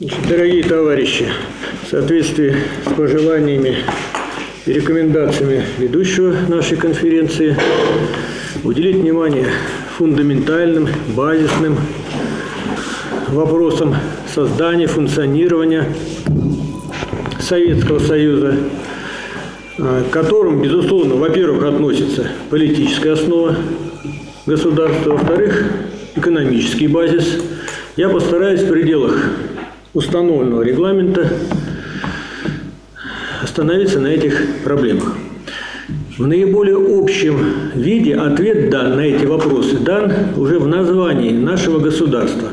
Значит, Дорогие товарищи, в соответствии с пожеланиями и рекомендациями ведущего нашей конференции, уделить внимание фундаментальным, базисным вопросам создания, функционирования Советского Союза, а, к которым, безусловно, во-первых, относится политическая основа государства, во-вторых, экономический базис. Я постараюсь в пределах установленного регламента остановиться на этих проблемах. В наиболее общем виде ответ дан на эти вопросы дан уже в названии нашего государства.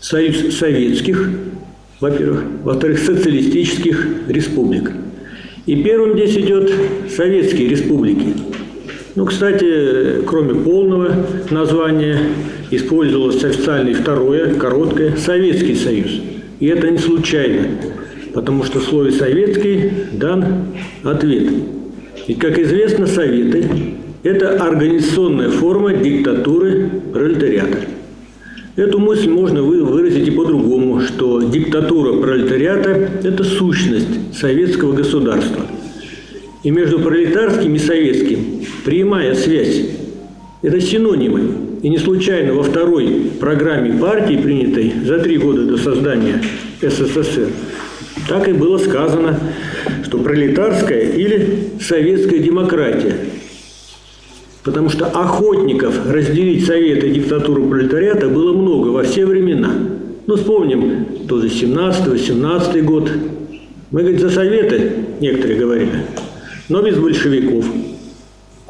Союз советских, во-первых, во-вторых, социалистических республик. И первым здесь идет советские республики. Ну, кстати, кроме полного названия, использовалось официально и второе, короткое, Советский Союз. И это не случайно, потому что в слове «советский» дан ответ. И, как известно, Советы – это организационная форма диктатуры пролетариата. Эту мысль можно выразить и по-другому, что диктатура пролетариата – это сущность советского государства. И между пролетарским и советским прямая связь – это синонимы. И не случайно во второй программе партии, принятой за три года до создания СССР, так и было сказано, что пролетарская или советская демократия. Потому что охотников разделить совет и диктатуру пролетариата было много во все времена. Ну, вспомним тоже 17-18 год. Мы, говорит, за советы, некоторые говорили, но без большевиков.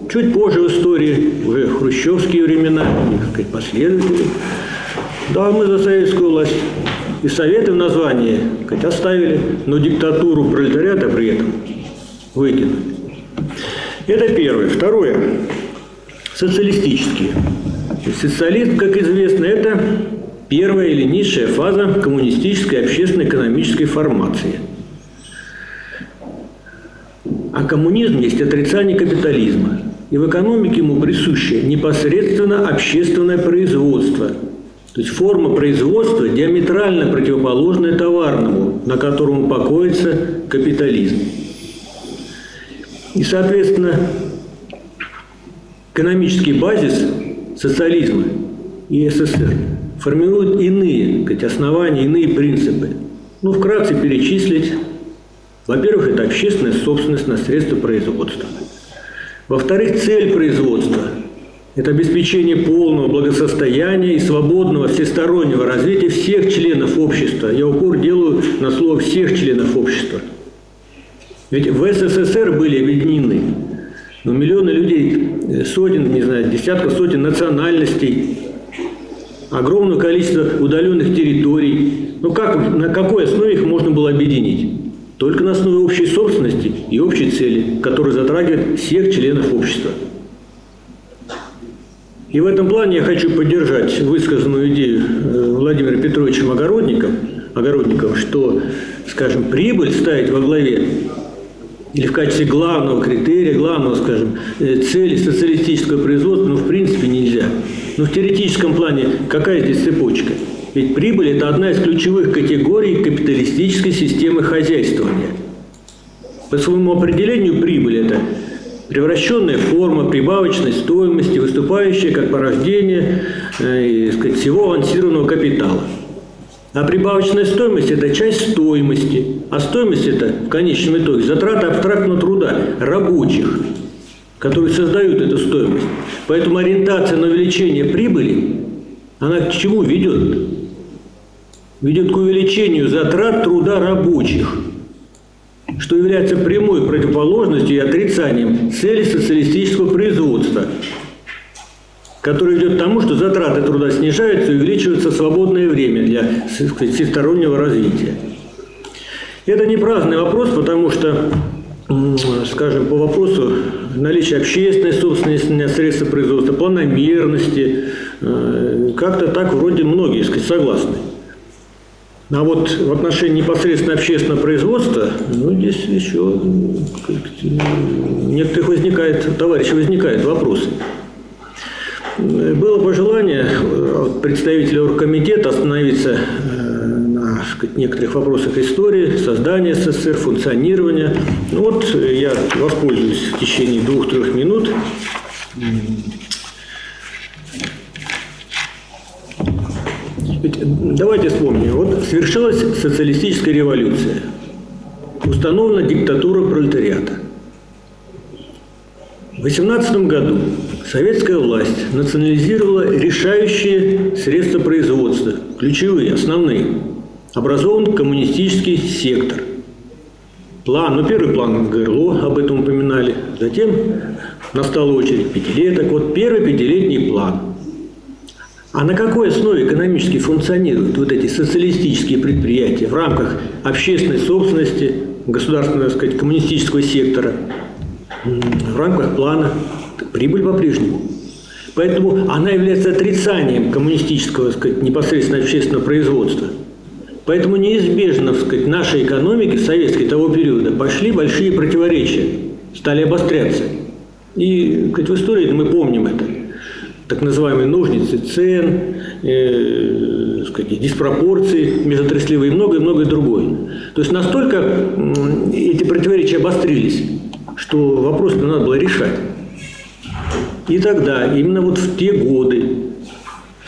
Чуть позже в истории, уже хрущевские времена, так сказать, последователи, да, мы за советскую власть. И советы в названии сказать, оставили, но диктатуру пролетариата при этом выкинули. Это первое. Второе. Социалистические. Социализм, как известно, это первая или низшая фаза коммунистической общественно-экономической формации. А коммунизм есть отрицание капитализма. И в экономике ему присуще непосредственно общественное производство – то есть форма производства диаметрально противоположная товарному, на котором покоится капитализм. И, соответственно, экономический базис социализма и СССР формирует иные сказать, основания, иные принципы. Ну, вкратце перечислить. Во-первых, это общественная собственность на средства производства. Во-вторых, цель производства это обеспечение полного благосостояния и свободного всестороннего развития всех членов общества. Я упор делаю на слово «всех членов общества». Ведь в СССР были объединены ну, миллионы людей, сотен, не знаю, десятков сотен национальностей, огромное количество удаленных территорий. Ну как, на какой основе их можно было объединить? Только на основе общей собственности и общей цели, которая затрагивает всех членов общества. И в этом плане я хочу поддержать высказанную идею э, Владимира Петровича Огородником, Огородником, что, скажем, прибыль ставить во главе или в качестве главного критерия, главного, скажем, э, цели социалистического производства, ну, в принципе, нельзя. Но в теоретическом плане какая здесь цепочка? Ведь прибыль – это одна из ключевых категорий капиталистической системы хозяйствования. По своему определению прибыль – это превращенная форма прибавочной стоимости, выступающая как порождение э, сказать, всего авансированного капитала. А прибавочная стоимость – это часть стоимости. А стоимость – это, в конечном итоге, затраты абстрактного труда рабочих, которые создают эту стоимость. Поэтому ориентация на увеличение прибыли, она к чему ведет? Ведет к увеличению затрат труда рабочих – что является прямой противоположностью и отрицанием цели социалистического производства, которое ведет к тому, что затраты труда снижаются и увеличивается свободное время для всестороннего развития. Это не праздный вопрос, потому что, скажем, по вопросу наличия общественной собственности на средства производства, планомерности, э, как-то так вроде многие сказать, согласны. А вот в отношении непосредственно общественного производства, ну, здесь еще у некоторых возникает, товарищи, возникают вопросы. Было пожелание представителя оргкомитета остановиться э, на сказать, некоторых вопросах истории, создания СССР, функционирования. Ну вот я воспользуюсь в течение двух-трех минут Ведь давайте вспомним. Вот свершилась социалистическая революция. Установлена диктатура пролетариата. В 18 году советская власть национализировала решающие средства производства, ключевые, основные. Образован коммунистический сектор. План, ну первый план ГРЛО, об этом упоминали. Затем настала очередь пятилеток. Вот первый пятилетний план. А на какой основе экономически функционируют вот эти социалистические предприятия в рамках общественной собственности, государственного, так сказать, коммунистического сектора, в рамках плана? Прибыль по-прежнему. Поэтому она является отрицанием коммунистического, так сказать, непосредственно общественного производства. Поэтому неизбежно, так сказать, нашей экономике советской того периода пошли большие противоречия, стали обостряться. И, сказать, в истории мы помним это так называемые ножницы цен, э, сказать, диспропорции межотраслевые и многое-многое другое. То есть настолько эти противоречия обострились, что вопрос надо было решать. И тогда, именно вот в те годы,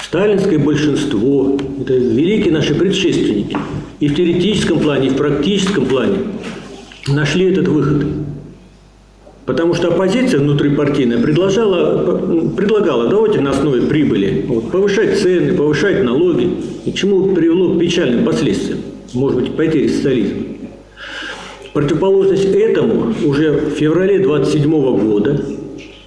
сталинское большинство, это великие наши предшественники, и в теоретическом плане, и в практическом плане нашли этот выход – Потому что оппозиция внутрипартийная предлагала, предлагала давайте на основе прибыли вот, повышать цены, повышать налоги, и чему привело к печальным последствиям, может быть, потери социализма. Противоположность этому уже в феврале 27 года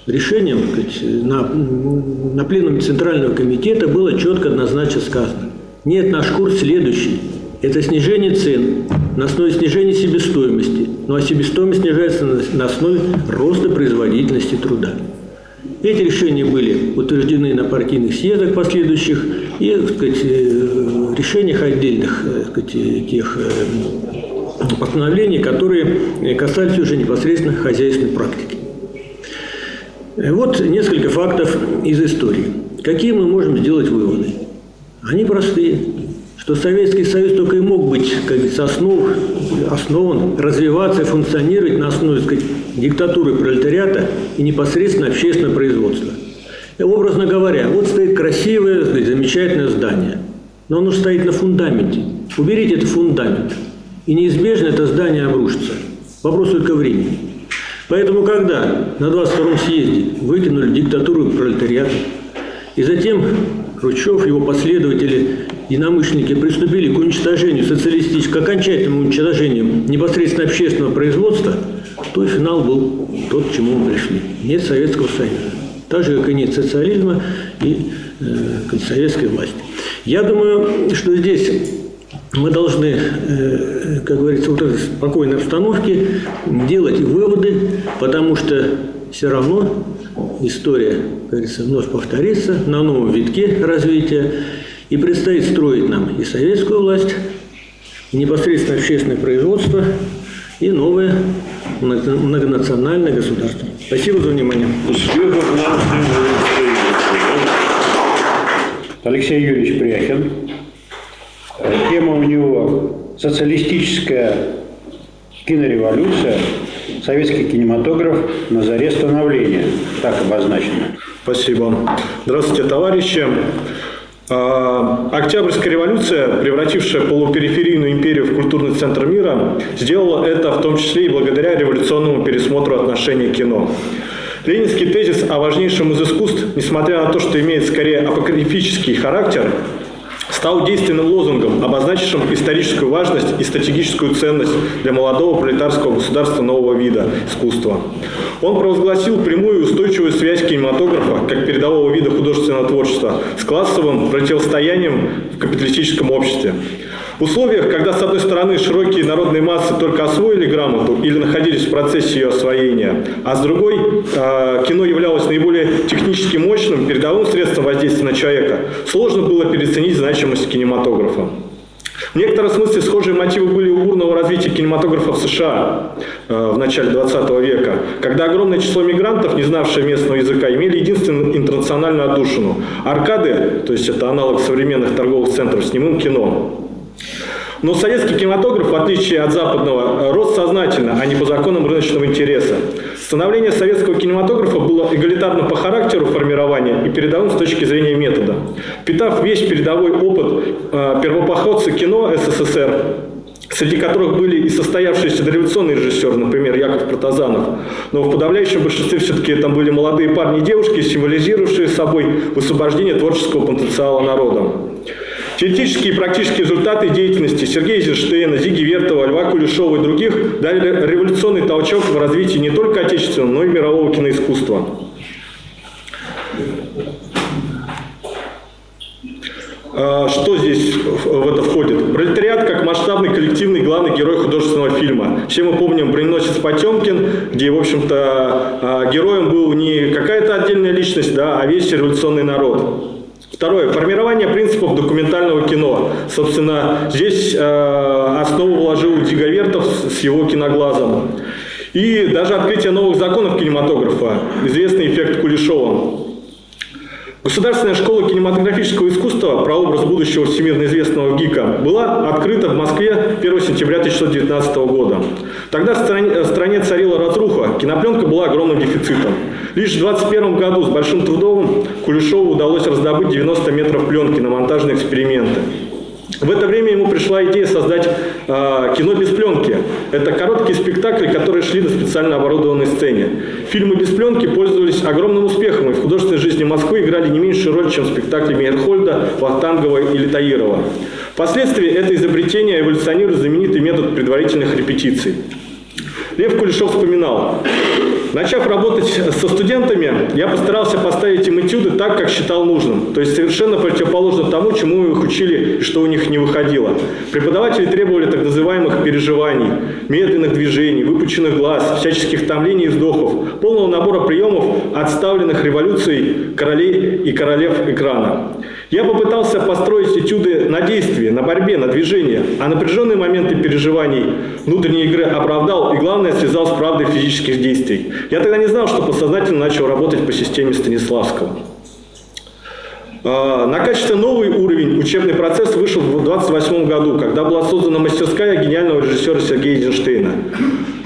решением сказать, на, на пленуме Центрального комитета было четко однозначно сказано. Нет, наш курс следующий. Это снижение цен на основе снижения себестоимости. Ну а себестоимость снижается на основе роста производительности труда. Эти решения были утверждены на партийных съездах последующих и сказать, э, решениях отдельных э, так сказать, тех э, постановлений, которые касались уже непосредственно хозяйственной практики. Вот несколько фактов из истории. Какие мы можем сделать выводы? Они простые что Советский Союз только и мог быть, как говорится, основ, основан, развиваться, функционировать на основе сказать, диктатуры пролетариата и непосредственно общественного производства. И, образно говоря, вот стоит красивое, сказать, замечательное здание, но оно стоит на фундаменте. Уберите этот фундамент, и неизбежно это здание обрушится. Вопрос только времени. Поэтому, когда на 22-м съезде выкинули диктатуру пролетариата, и затем Хрущев, его последователи, единомышленники приступили к уничтожению социалистического, к окончательному уничтожению непосредственно общественного производства, то финал был тот, к чему мы пришли. Нет Советского Союза. Так же, как и нет социализма и э, советской власти. Я думаю, что здесь мы должны, э, как говорится, вот этой спокойной обстановке делать выводы, потому что все равно история, как говорится, вновь повторится на новом витке развития. И предстоит строить нам и советскую власть, и непосредственно общественное производство, и новое многонациональное государство. Спасибо за внимание. Алексей Юрьевич Пряхин. Тема у него «Социалистическая кинореволюция советский кинематограф на заре становления. Так обозначено. Спасибо. Здравствуйте, товарищи. А, Октябрьская революция, превратившая полупериферийную империю в культурный центр мира, сделала это в том числе и благодаря революционному пересмотру отношений к кино. Ленинский тезис о важнейшем из искусств, несмотря на то, что имеет скорее апокрифический характер, стал действенным лозунгом, обозначившим историческую важность и стратегическую ценность для молодого пролетарского государства нового вида искусства. Он провозгласил прямую и устойчивую связь кинематографа, как передового вида художественного творчества, с классовым противостоянием в капиталистическом обществе. В условиях, когда, с одной стороны, широкие народные массы только освоили грамоту или находились в процессе ее освоения, а с другой, э, кино являлось наиболее технически мощным, передовым средством воздействия на человека, сложно было переоценить значимость кинематографа. В некотором смысле схожие мотивы были у бурного развития кинематографа в США э, в начале 20 века, когда огромное число мигрантов, не знавшие местного языка, имели единственную интернациональную отдушину – аркады, то есть это аналог современных торговых центров с немым кино. Но советский кинематограф, в отличие от западного, рос сознательно, а не по законам рыночного интереса. Становление советского кинематографа было эгалитарно по характеру формирования и передовым с точки зрения метода. Питав весь передовой опыт э, первопоходца кино СССР, среди которых были и состоявшиеся дореволюционные режиссеры, например, Яков Протазанов. Но в подавляющем большинстве все-таки там были молодые парни и девушки, символизировавшие собой высвобождение творческого потенциала народа. Теоретические и практические результаты деятельности Сергея Эйзенштейна, Зиги Вертова, Льва Кулешова и других дали революционный толчок в развитии не только отечественного, но и мирового киноискусства. А, что здесь в это входит? Пролетариат как масштабный коллективный главный герой художественного фильма. Все мы помним «Броненосец Потемкин», где, в общем-то, а, героем был не какая-то отдельная личность, да, а весь революционный народ. Второе. Формирование принципов документального кино. Собственно, здесь э, основу вложил Диговертов с его киноглазом. И даже открытие новых законов кинематографа. Известный эффект Кулешова. Государственная школа кинематографического искусства «Прообраз будущего всемирно известного ГИКа» была открыта в Москве 1 сентября 1919 года. Тогда в стране, в стране царила разруха, кинопленка была огромным дефицитом. Лишь в 1921 году с большим трудом Кулешову удалось раздобыть 90 метров пленки на монтажные эксперименты. В это время ему пришла идея создать э, кино без пленки. Это короткие спектакли, которые шли на специально оборудованной сцене. Фильмы без пленки пользовались огромным успехом и в художественной жизни Москвы играли не меньшую роль, чем спектакли Мейерхольда, Вахтангова или Таирова. Впоследствии это изобретение эволюционирует знаменитый метод предварительных репетиций. Лев Кулешов вспоминал, Начав работать со студентами, я постарался поставить им этюды так, как считал нужным. То есть совершенно противоположно тому, чему их учили и что у них не выходило. Преподаватели требовали так называемых переживаний, медленных движений, выпученных глаз, всяческих томлений и вздохов, полного набора приемов, отставленных революцией королей и королев экрана. Я попытался построить этюды на действии, на борьбе, на движении, а напряженные моменты переживаний внутренней игры оправдал и, главное, связал с правдой физических действий. Я тогда не знал, что подсознательно начал работать по системе Станиславского. А, на качественно новый уровень учебный процесс вышел в 28 году, когда была создана мастерская гениального режиссера Сергея Эйзенштейна.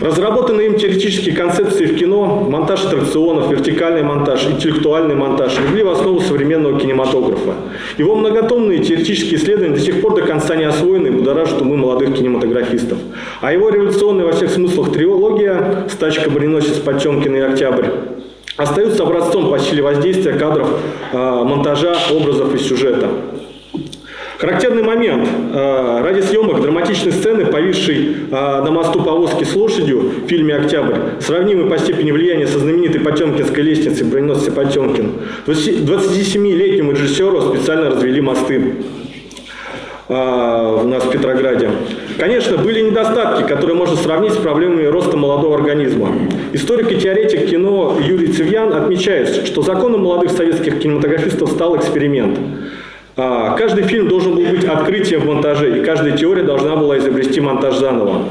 Разработанные им теоретические концепции в кино, монтаж аттракционов, вертикальный монтаж, интеллектуальный монтаж легли в основу современного кинематографа. Его многотомные теоретические исследования до сих пор до конца не освоены и будоражат умы молодых кинематографистов. А его революционная во всех смыслах трилогия «Стачка, броненосец, Потемкин и Октябрь» остаются образцом по силе воздействия кадров, э, монтажа, образов и сюжета. Характерный момент. Э, ради съемок драматичной сцены, повисшей э, на мосту повозки с лошадью в фильме «Октябрь», сравнимый по степени влияния со знаменитой Потемкинской лестницей броненосца Потемкин, 27-летнему режиссеру специально развели мосты у нас в Петрограде. Конечно, были недостатки, которые можно сравнить с проблемами роста молодого организма. Историк и теоретик кино Юрий Цивьян отмечает, что законом молодых советских кинематографистов стал эксперимент. А, каждый фильм должен был быть открытием в монтаже, и каждая теория должна была изобрести монтаж заново.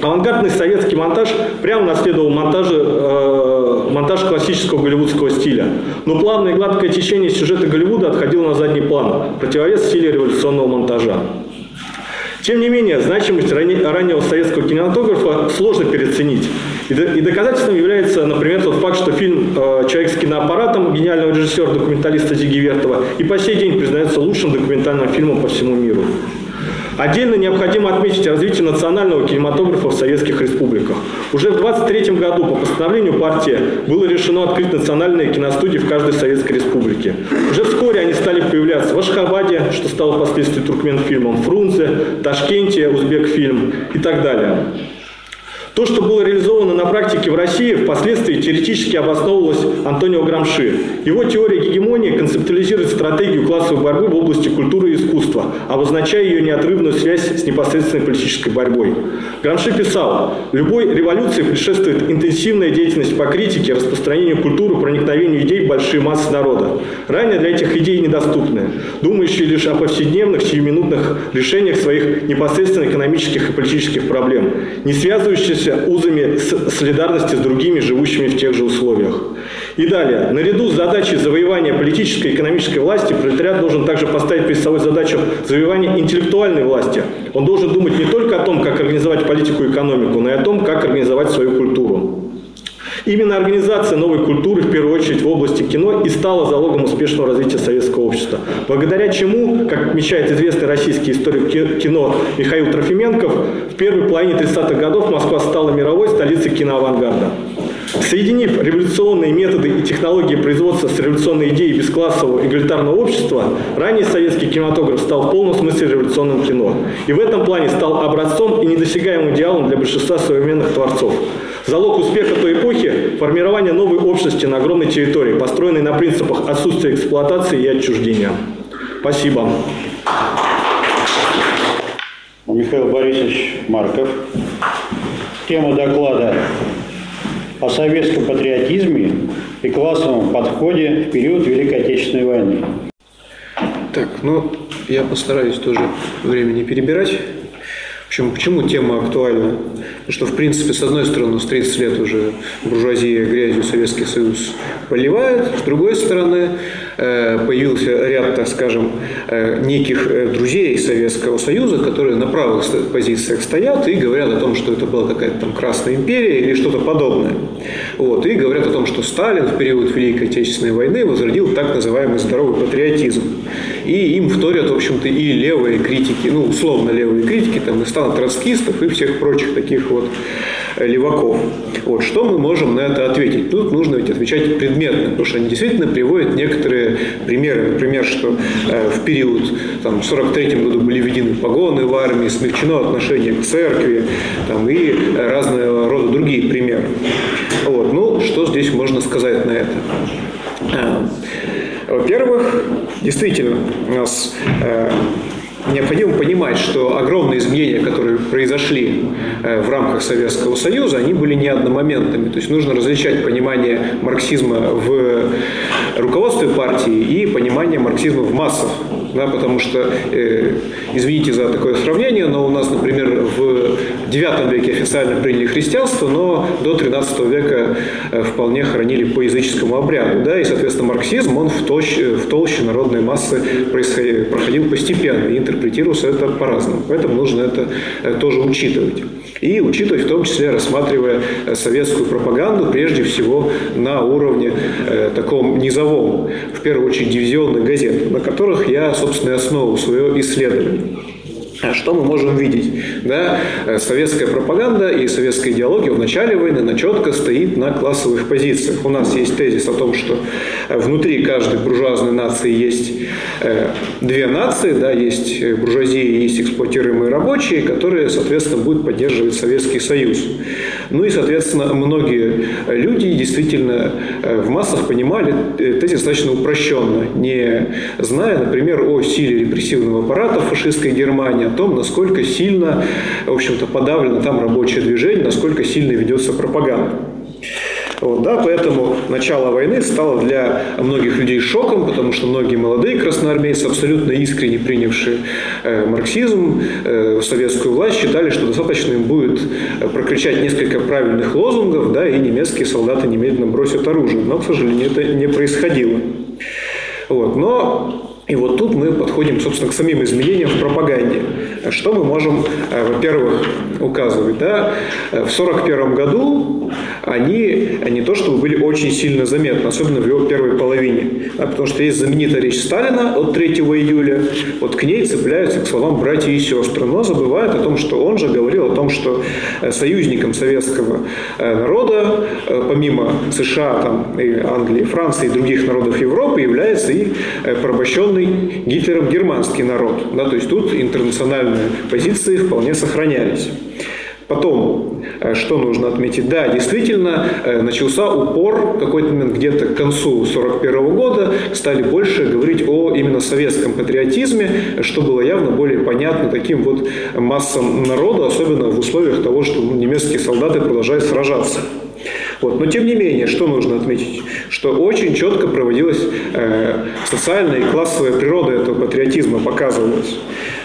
Авангардный советский монтаж прямо наследовал монтаже, э, монтаж классического голливудского стиля. Но плавное и гладкое течение сюжета Голливуда отходило на задний план, противовес силе революционного монтажа. Тем не менее, значимость раннего советского кинематографа сложно переоценить. И доказательством является, например, тот факт, что фильм э, «Человек с киноаппаратом» гениального режиссера-документалиста Зиги Вертова и по сей день признается лучшим документальным фильмом по всему миру. Отдельно необходимо отметить развитие национального кинематографа в советских республиках. Уже в 23 году по постановлению партии было решено открыть национальные киностудии в каждой советской республике. Уже вскоре они стали появляться в Ашхабаде, что стало впоследствии Туркменфильмом, Фрунзе, Ташкенте, Узбекфильм и так далее. То, что было реализовано на практике в России, впоследствии теоретически обосновывалось Антонио Грамши. Его теория гегемонии концептуализирует стратегию классовой борьбы в области культуры и искусства, обозначая ее неотрывную связь с непосредственной политической борьбой. Грамши писал, любой революции предшествует интенсивная деятельность по критике, распространению культуры, проникновению идей в большие массы народа. Ранее для этих идей недоступны, думающие лишь о повседневных, сиюминутных решениях своих непосредственно экономических и политических проблем, не связывающиеся заручившийся узами солидарности с другими, живущими в тех же условиях. И далее. Наряду с задачей завоевания политической и экономической власти пролетариат должен также поставить перед собой задачу завоевания интеллектуальной власти. Он должен думать не только о том, как организовать политику и экономику, но и о том, как организовать свою культуру. Именно организация новой культуры, в первую очередь в области кино, и стала залогом успешного развития советского общества. Благодаря чему, как отмечает известный российский историк кино Михаил Трофименков, в первой половине 30-х годов Москва стала мировой столицей киноавангарда. Соединив революционные методы и технологии производства с революционной идеей бесклассового эгалитарного общества, ранний советский кинематограф стал в полном смысле революционным кино. И в этом плане стал образцом и недосягаемым идеалом для большинства современных творцов. Залог успеха той эпохи – формирование новой общности на огромной территории, построенной на принципах отсутствия эксплуатации и отчуждения. Спасибо. Михаил Борисович Марков. Тема доклада о советском патриотизме и классовом подходе в период Великой Отечественной войны. Так, ну, я постараюсь тоже время не перебирать. Почему, почему тема актуальна? Потому что, в принципе, с одной стороны, с 30 лет уже буржуазия грязью Советский Союз поливает, с другой стороны, э, появился ряд, так скажем, э, неких э, друзей Советского Союза, которые на правых позициях стоят и говорят о том, что это была какая-то там Красная империя или что-то подобное. Вот, и говорят о том, что Сталин в период Великой Отечественной войны возродил так называемый здоровый патриотизм. И им вторят, в общем-то, и левые критики, ну, условно левые критики, там, и стана троцкистов и всех прочих таких вот э, леваков. Вот, что мы можем на это ответить? Тут нужно ведь отвечать предметно, потому что они действительно приводят некоторые примеры. Например, что э, в период, там, в 43 году были введены погоны в армии, смягчено отношение к церкви, там, и разного рода другие примеры. Вот, ну, что здесь можно сказать на это? Э, во-первых, действительно, у нас э, необходимо понимать, что огромные изменения, которые произошли э, в рамках Советского Союза, они были не одномоментными. То есть нужно различать понимание марксизма в руководстве партии и понимание марксизма в массах да, потому что, э, извините за такое сравнение, но у нас, например, в IX веке официально приняли христианство, но до XIII века э, вполне хоронили по языческому обряду, да, и, соответственно, марксизм, он в толще, в толще народной массы проходил постепенно, и интерпретировался это по-разному, поэтому нужно это э, тоже учитывать. И учитывать в том числе, рассматривая э, советскую пропаганду, прежде всего на уровне э, таком низовом, в первую очередь дивизионных газет, на которых я, собственно, и основывал свое исследование. А что мы можем видеть? Да? Э, советская пропаганда и советская идеология в начале войны она четко стоит на классовых позициях. У нас есть тезис о том, что э, внутри каждой буржуазной нации есть э, две нации, да, есть буржуазия и есть эксплуатируемые рабочие, которые, соответственно, будут поддерживать Советский Союз. Ну и, соответственно, многие люди действительно в массах понимали тезис достаточно упрощенно, не зная, например, о силе репрессивного аппарата фашистской Германии, том, насколько сильно, в общем-то, подавлено там рабочее движение, насколько сильно ведется пропаганда. Вот, да, поэтому начало войны стало для многих людей шоком, потому что многие молодые красноармейцы, абсолютно искренне принявшие э, марксизм, э, советскую власть, считали, что достаточно им будет прокричать несколько правильных лозунгов, да, и немецкие солдаты немедленно бросят оружие. Но, к сожалению, это не происходило. Вот, но и вот тут мы подходим, собственно, к самим изменениям в пропаганде. Что мы можем, э, во-первых, указывать? Да? В 1941 году они не то чтобы были очень сильно заметны, особенно в его первой половине. Да, потому что есть знаменитая речь Сталина от 3 июля, вот к ней цепляются к словам братья и сестры, но забывают о том, что он же говорил о том, что э, союзником советского э, народа, помимо США, там, и Англии, Франции и других народов Европы, является и порабощенный Гитлером германский народ. Да, то есть тут позиции вполне сохранялись. Потом, э, что нужно отметить? Да, действительно, э, начался упор какой-то момент где-то к концу 1941 года, стали больше говорить о именно советском патриотизме, что было явно более понятно таким вот массам народа, особенно в условиях того, что ну, немецкие солдаты продолжают сражаться. Вот. Но тем не менее, что нужно отметить? Что очень четко проводилась э, социальная и классовая природа этого патриотизма, показывалась.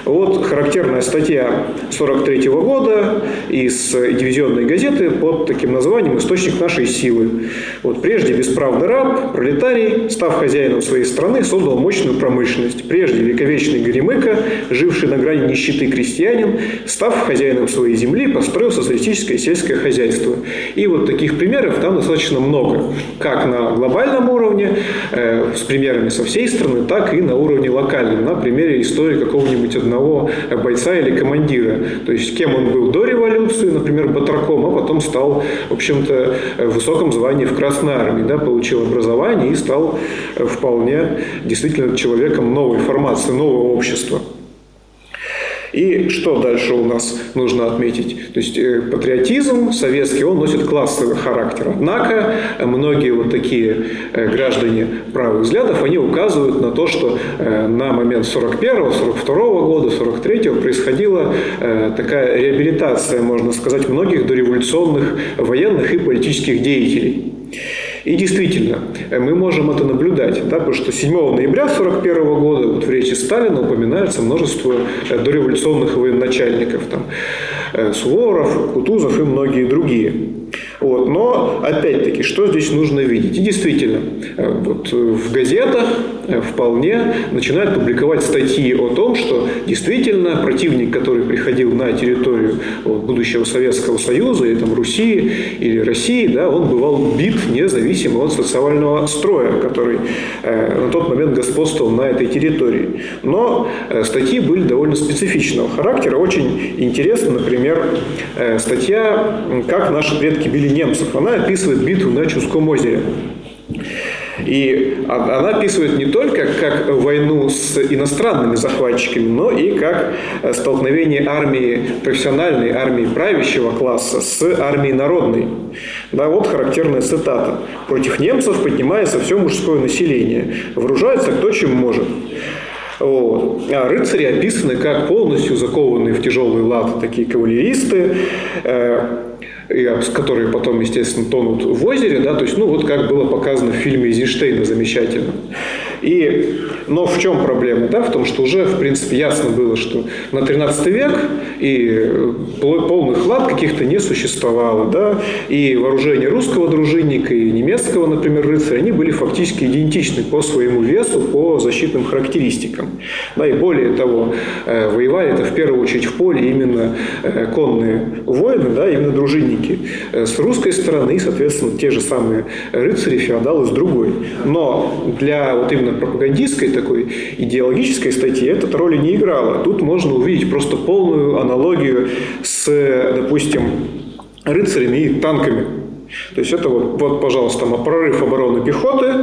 Вот характерная статья 43 года из дивизионной газеты под таким названием «Источник нашей силы». Вот прежде бесправный раб, пролетарий, став хозяином своей страны, создал мощную промышленность. Прежде вековечный горемыка, живший на грани нищеты крестьянин, став хозяином своей земли, построил социалистическое сельское хозяйство. И вот таких примеров там достаточно много. Как на глобальном уровне, э, с примерами со всей страны, так и на уровне локальном, на примере истории какого-нибудь одного бойца или командира. То есть кем он был до революции, например, батраком, а потом стал, в общем-то, в высоком звании в Красной Армии, да, получил образование и стал вполне действительно человеком новой формации, нового общества. И что дальше у нас нужно отметить? То есть э, патриотизм советский, он носит классовый характер. Однако многие вот такие э, граждане правых взглядов, они указывают на то, что э, на момент 41 42 года, 43 происходила такая реабилитация, можно сказать, многих дореволюционных военных и политических деятелей. И действительно, мы можем это наблюдать, да, потому что 7 ноября 1941 года вот в речи Сталина упоминается множество э, дореволюционных военачальников, там, э, Суворов, Кутузов и многие другие. Вот. Но, опять-таки, что здесь нужно видеть? И действительно, э, вот в газетах э, вполне начинают публиковать статьи о том, что действительно противник, который приходил на территорию будущего Советского Союза, или там, Руси или России, да, он бывал бит независимо от социального строя, который э, на тот момент господствовал на этой территории. Но э, статьи были довольно специфичного характера. Очень интересно, например, э, статья «Как наши предки били немцев. Она описывает битву на Чуском озере. И она описывает не только как войну с иностранными захватчиками, но и как столкновение армии профессиональной, армии правящего класса с армией народной. Да, вот характерная цитата. «Против немцев поднимается все мужское население. Вооружается кто чем может». Вот. А рыцари описаны как полностью закованные в тяжелые латы такие кавалеристы, э, которые потом, естественно, тонут в озере, да, то есть, ну, вот как было показано в фильме Эйзенштейна замечательно. И, но в чем проблема? Да, в том, что уже, в принципе, ясно было, что на 13 век и э, полных лад каких-то не существовало. Да, и вооружение русского дружинника и немецкого, например, рыцаря, они были фактически идентичны по своему весу, по защитным характеристикам. Да, и более того, э, воевали это в первую очередь в поле именно э, конные воины, да, именно дружинники с русской стороны и, соответственно, те же самые рыцари, феодалы с другой. Но для вот именно именно пропагандистской такой идеологической статьи эта роли не играла. Тут можно увидеть просто полную аналогию с, допустим, рыцарями и танками. То есть это вот, вот пожалуйста, прорыв обороны пехоты,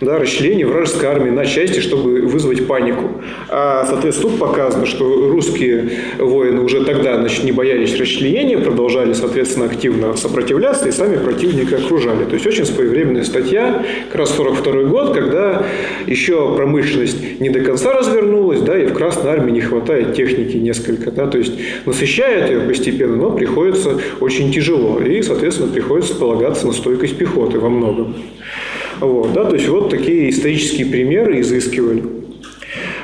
да, расчленение вражеской армии на части, чтобы вызвать панику. А, соответственно, тут показано, что русские воины уже тогда значит, не боялись расчленения, продолжали, соответственно, активно сопротивляться и сами противника окружали. То есть очень своевременная статья, как раз 42 год, когда еще промышленность не до конца развернулась, да, и в Красной армии не хватает техники несколько, да, то есть насыщает ее постепенно, но приходится очень тяжело, и, соответственно, приходится полагаться на стойкость пехоты во многом. Вот, да, то есть вот такие исторические примеры изыскивали.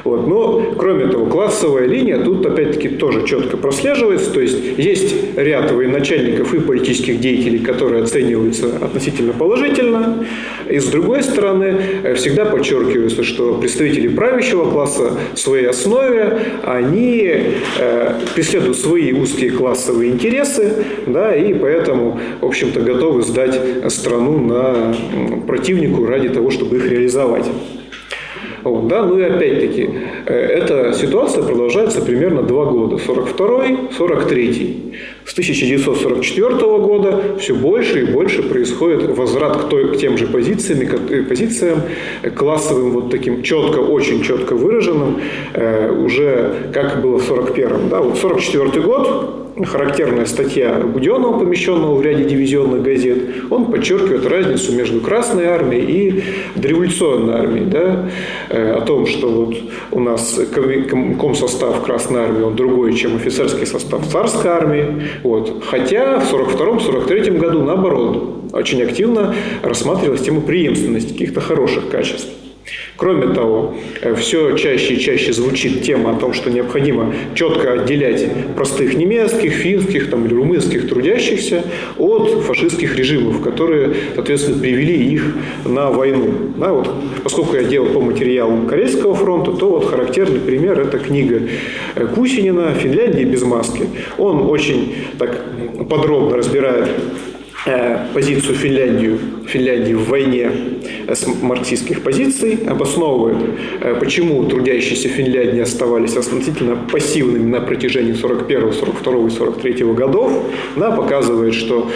Вот. Но, кроме того, классовая линия тут, опять-таки, тоже четко прослеживается. То есть, есть ряд военачальников и политических деятелей, которые оцениваются относительно положительно. И, с другой стороны, э, всегда подчеркивается, что представители правящего класса в своей основе, они э, преследуют свои узкие классовые интересы, да, и поэтому, в общем-то, готовы сдать страну на противнику ради того, чтобы их реализовать. Вот, да, ну и опять-таки, э, эта ситуация продолжается примерно два года, 42-й, 43-й. С 1944 года все больше и больше происходит возврат к, той, к тем же позициям, к, э, позициям э, классовым, вот таким четко, очень четко выраженным, уже как было в 41-м. Да, вот 44 год, характерная статья Буденного, помещенного в ряде дивизионных газет, он подчеркивает разницу между Красной армией и дореволюционной армией. Да? Э, о том, что вот у нас комсостав Красной армии, он другой, чем офицерский состав царской армии. Вот. Хотя в 1942-1943 году, наоборот, очень активно рассматривалась тема преемственности каких-то хороших качеств. Кроме того, все чаще и чаще звучит тема о том, что необходимо четко отделять простых немецких, финских там, или румынских трудящихся от фашистских режимов, которые, соответственно, привели их на войну. Да, вот, поскольку я делал по материалу Карельского фронта, то вот характерный пример – это книга Кусинина «Финляндия без маски». Он очень так подробно разбирает Э, позицию Финляндию, Финляндии в войне с марксистских позиций, обосновывает, э, почему трудящиеся Финляндии оставались относительно пассивными на протяжении 41, 42 и 43 годов, да, показывает, что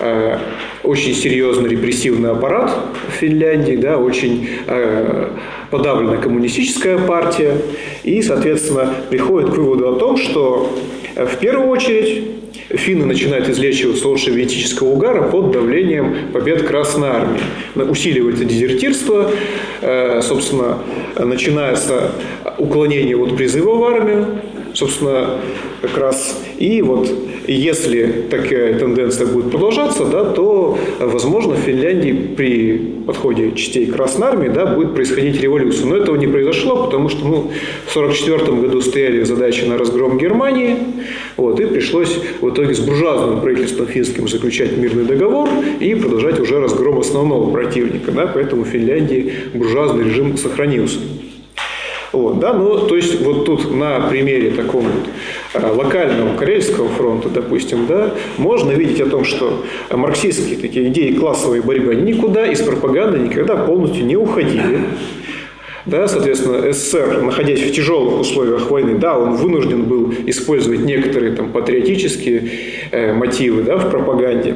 э, очень серьезный репрессивный аппарат в Финляндии, да, очень э, подавлена коммунистическая партия, и, соответственно, приходит к выводу о том, что э, в первую очередь финны начинают излечиваться от шовинистического угара под давлением побед Красной Армии. Усиливается дезертирство, э, собственно, начинается уклонение от призыва в армию, собственно, как раз. И вот если такая тенденция будет продолжаться, да, то, возможно, в Финляндии при подходе частей Красной Армии да, будет происходить революция. Но этого не произошло, потому что ну, в 1944 году стояли задачи на разгром Германии, вот, и пришлось в итоге с буржуазным правительством финским заключать мирный договор и продолжать уже разгром основного противника. Да, поэтому в Финляндии буржуазный режим сохранился. Вот, да, ну, то есть вот тут на примере вот э, локального Карельского фронта, допустим, да, можно видеть о том, что марксистские такие идеи классовой борьбы никуда из пропаганды никогда полностью не уходили. Да, соответственно, СССР, находясь в тяжелых условиях войны, да, он вынужден был использовать некоторые там, патриотические э, мотивы да, в пропаганде.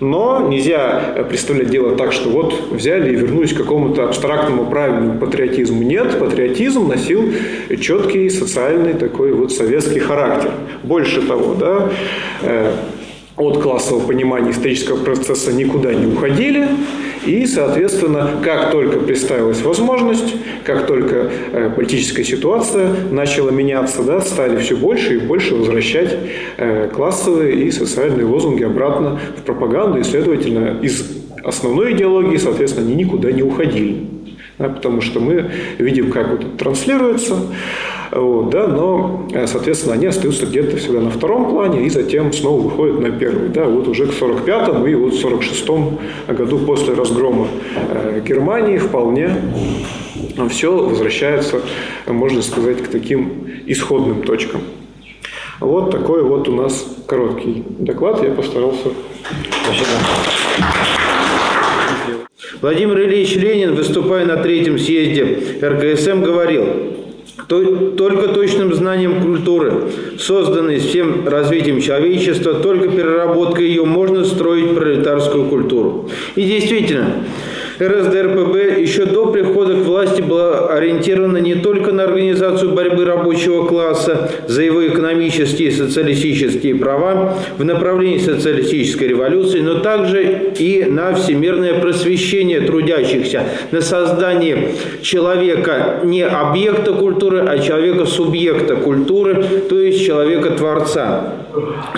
Но нельзя представлять дело так, что вот взяли и вернулись к какому-то абстрактному правильному патриотизму. Нет, патриотизм носил четкий социальный такой вот советский характер. Больше того, да, э, от классового понимания исторического процесса никуда не уходили. И, соответственно, как только представилась возможность, как только э, политическая ситуация начала меняться, да, стали все больше и больше возвращать э, классовые и социальные лозунги обратно в пропаганду, и, следовательно, из основной идеологии, соответственно, они никуда не уходили. Да, потому что мы видим, как вот это транслируется, вот, да, но, э, соответственно, они остаются где-то всегда на втором плане и затем снова выходят на первый. Да, вот уже к 45-му и вот в 46-м году после разгрома э, Германии вполне все возвращается, можно сказать, к таким исходным точкам. Вот такой вот у нас короткий доклад. Я постарался. Спасибо. Владимир Ильич Ленин, выступая на третьем съезде РКСМ, говорил, только точным знанием культуры, созданной всем развитием человечества, только переработкой ее можно строить пролетарскую культуру. И действительно, РСДРПБ еще до прихода к власти была ориентирована не только на организацию борьбы рабочего класса за его экономические и социалистические права в направлении социалистической революции, но также и на всемирное просвещение трудящихся, на создание человека не объекта культуры, а человека-субъекта культуры, то есть человека-творца.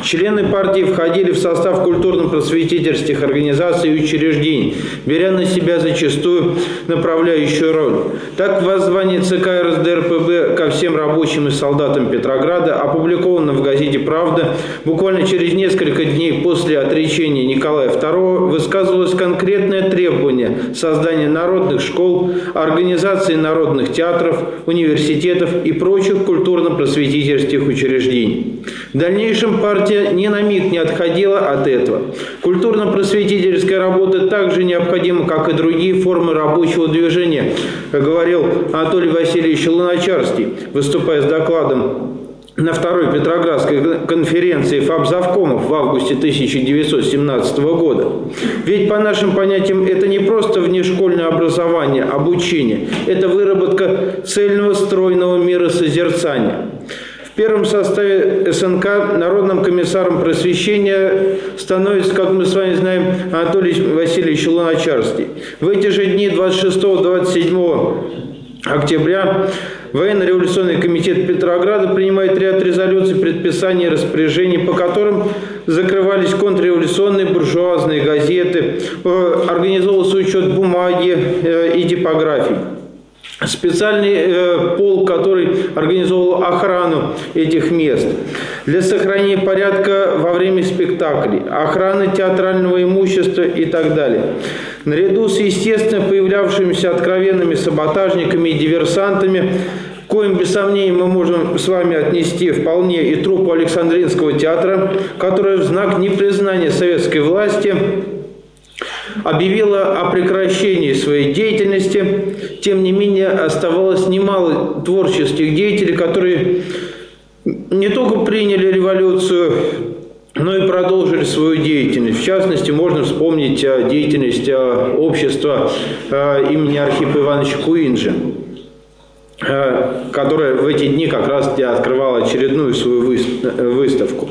Члены партии входили в состав культурно-просветительских организаций и учреждений, беря на себя зачастую направляющую роль. Так, в воззвании ЦК РСДРПБ ко всем рабочим и солдатам Петрограда, опубликовано в газете «Правда», буквально через несколько дней после отречения Николая II, высказывалось конкретное требование создания народных школ, организации народных театров, университетов и прочих культурно-просветительских учреждений. В дальнейшем партия ни на миг не отходила от этого. Культурно-просветительская работа также необходима, как и другие формы рабочего движения, говорил Анатолий Васильевич Луначарский, выступая с докладом на второй Петроградской конференции ФАБ-завкомов в августе 1917 года. Ведь по нашим понятиям это не просто внешкольное образование, обучение, это выработка цельного стройного мира созерцания. В первом составе СНК народным комиссаром просвещения становится, как мы с вами знаем, Анатолий Васильевич Луначарский. В эти же дни 26-27 октября Военно-революционный комитет Петрограда принимает ряд резолюций, предписаний и распоряжений, по которым закрывались контрреволюционные буржуазные газеты, э, организовывался учет бумаги э, и типографий. Специальный э, полк, который организовывал охрану этих мест, для сохранения порядка во время спектаклей, охраны театрального имущества и так далее. Наряду с естественно появлявшимися откровенными саботажниками и диверсантами, коим без сомнения мы можем с вами отнести вполне и труппу Александринского театра, которая в знак непризнания советской власти объявила о прекращении своей деятельности. Тем не менее, оставалось немало творческих деятелей, которые не только приняли революцию, но и продолжили свою деятельность. В частности, можно вспомнить э, деятельность э, общества э, имени Архипа Ивановича Куинджи которое в эти дни как раз открывало очередную свою выставку.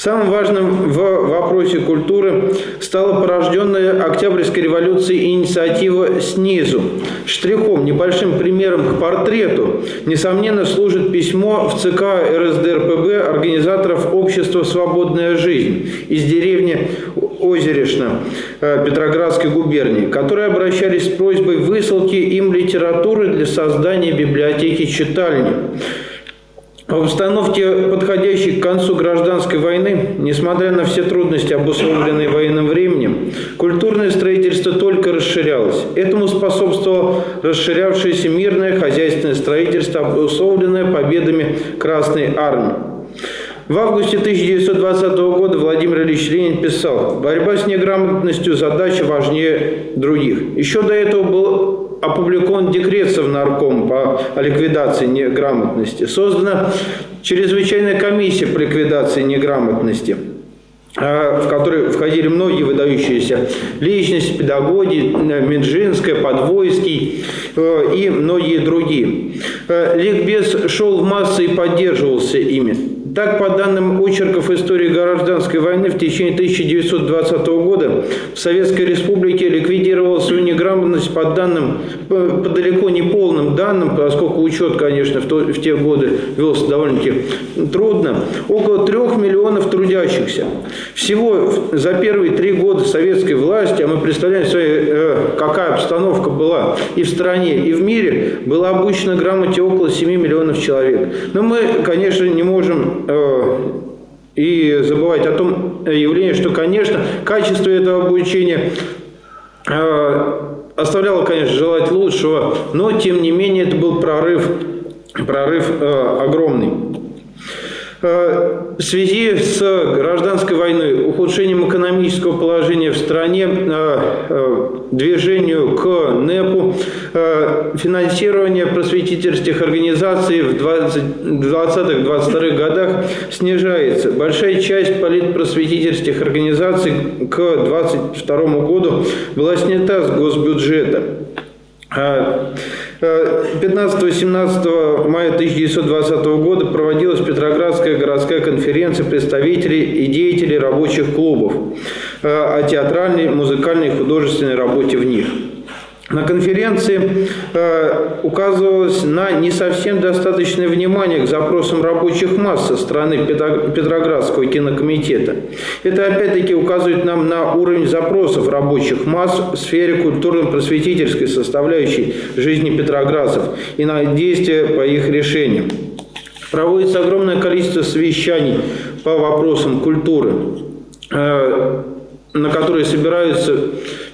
Самым важным в вопросе культуры стала порожденная Октябрьской революцией инициатива снизу. Штрихом, небольшим примером к портрету, несомненно, служит письмо в ЦК РСДРПБ организаторов общества «Свободная жизнь» из деревни Озерешна э, Петроградской губернии, которые обращались с просьбой высылки им литературы для создания библиотеки-читальни. В обстановке, подходящей к концу гражданской войны, несмотря на все трудности, обусловленные военным временем, культурное строительство только расширялось. Этому способствовало расширявшееся мирное хозяйственное строительство, обусловленное победами Красной Армии. В августе 1920 года Владимир Ильич Ленин писал, борьба с неграмотностью задача важнее других. Еще до этого был опубликован декрет Совнарком по ликвидации неграмотности. Создана чрезвычайная комиссия по ликвидации неграмотности в которой входили многие выдающиеся личности, педагоги, Минжинская, Подвойский э, и многие другие. Э, Ликбез шел в массы и поддерживался ими. Так, по данным очерков истории гражданской войны, в течение 1920 года в Советской Республике ликвидировала свою неграмотность по данным, по, далеко не полным данным, поскольку учет, конечно, в, то, в те годы велся довольно-таки трудно, около трех миллионов трудящихся. Всего за первые три года советской власти, а мы представляем себе, э, какая обстановка была и в стране, и в мире, было обучено грамоте около 7 миллионов человек. Но мы, конечно, не можем и забывать о том явлении, что, конечно, качество этого обучения э, оставляло, конечно, желать лучшего, но, тем не менее, это был прорыв, прорыв э, огромный. В связи с гражданской войной, ухудшением экономического положения в стране, движению к НЭПу, финансирование просветительских организаций в 20-22 годах снижается. Большая часть политпросветительских организаций к 2022 году была снята с госбюджета. 15-17 мая 1920 года проводилась Петроградская городская конференция представителей и деятелей рабочих клубов э, о театральной, музыкальной и художественной работе в них. На конференции э, указывалось на не совсем достаточное внимание к запросам рабочих масс со стороны Петроградского кинокомитета. Это опять-таки указывает нам на уровень запросов рабочих масс в сфере культурно-просветительской составляющей жизни петроградцев и на действия по их решениям. Проводится огромное количество совещаний по вопросам культуры, э, на которые собираются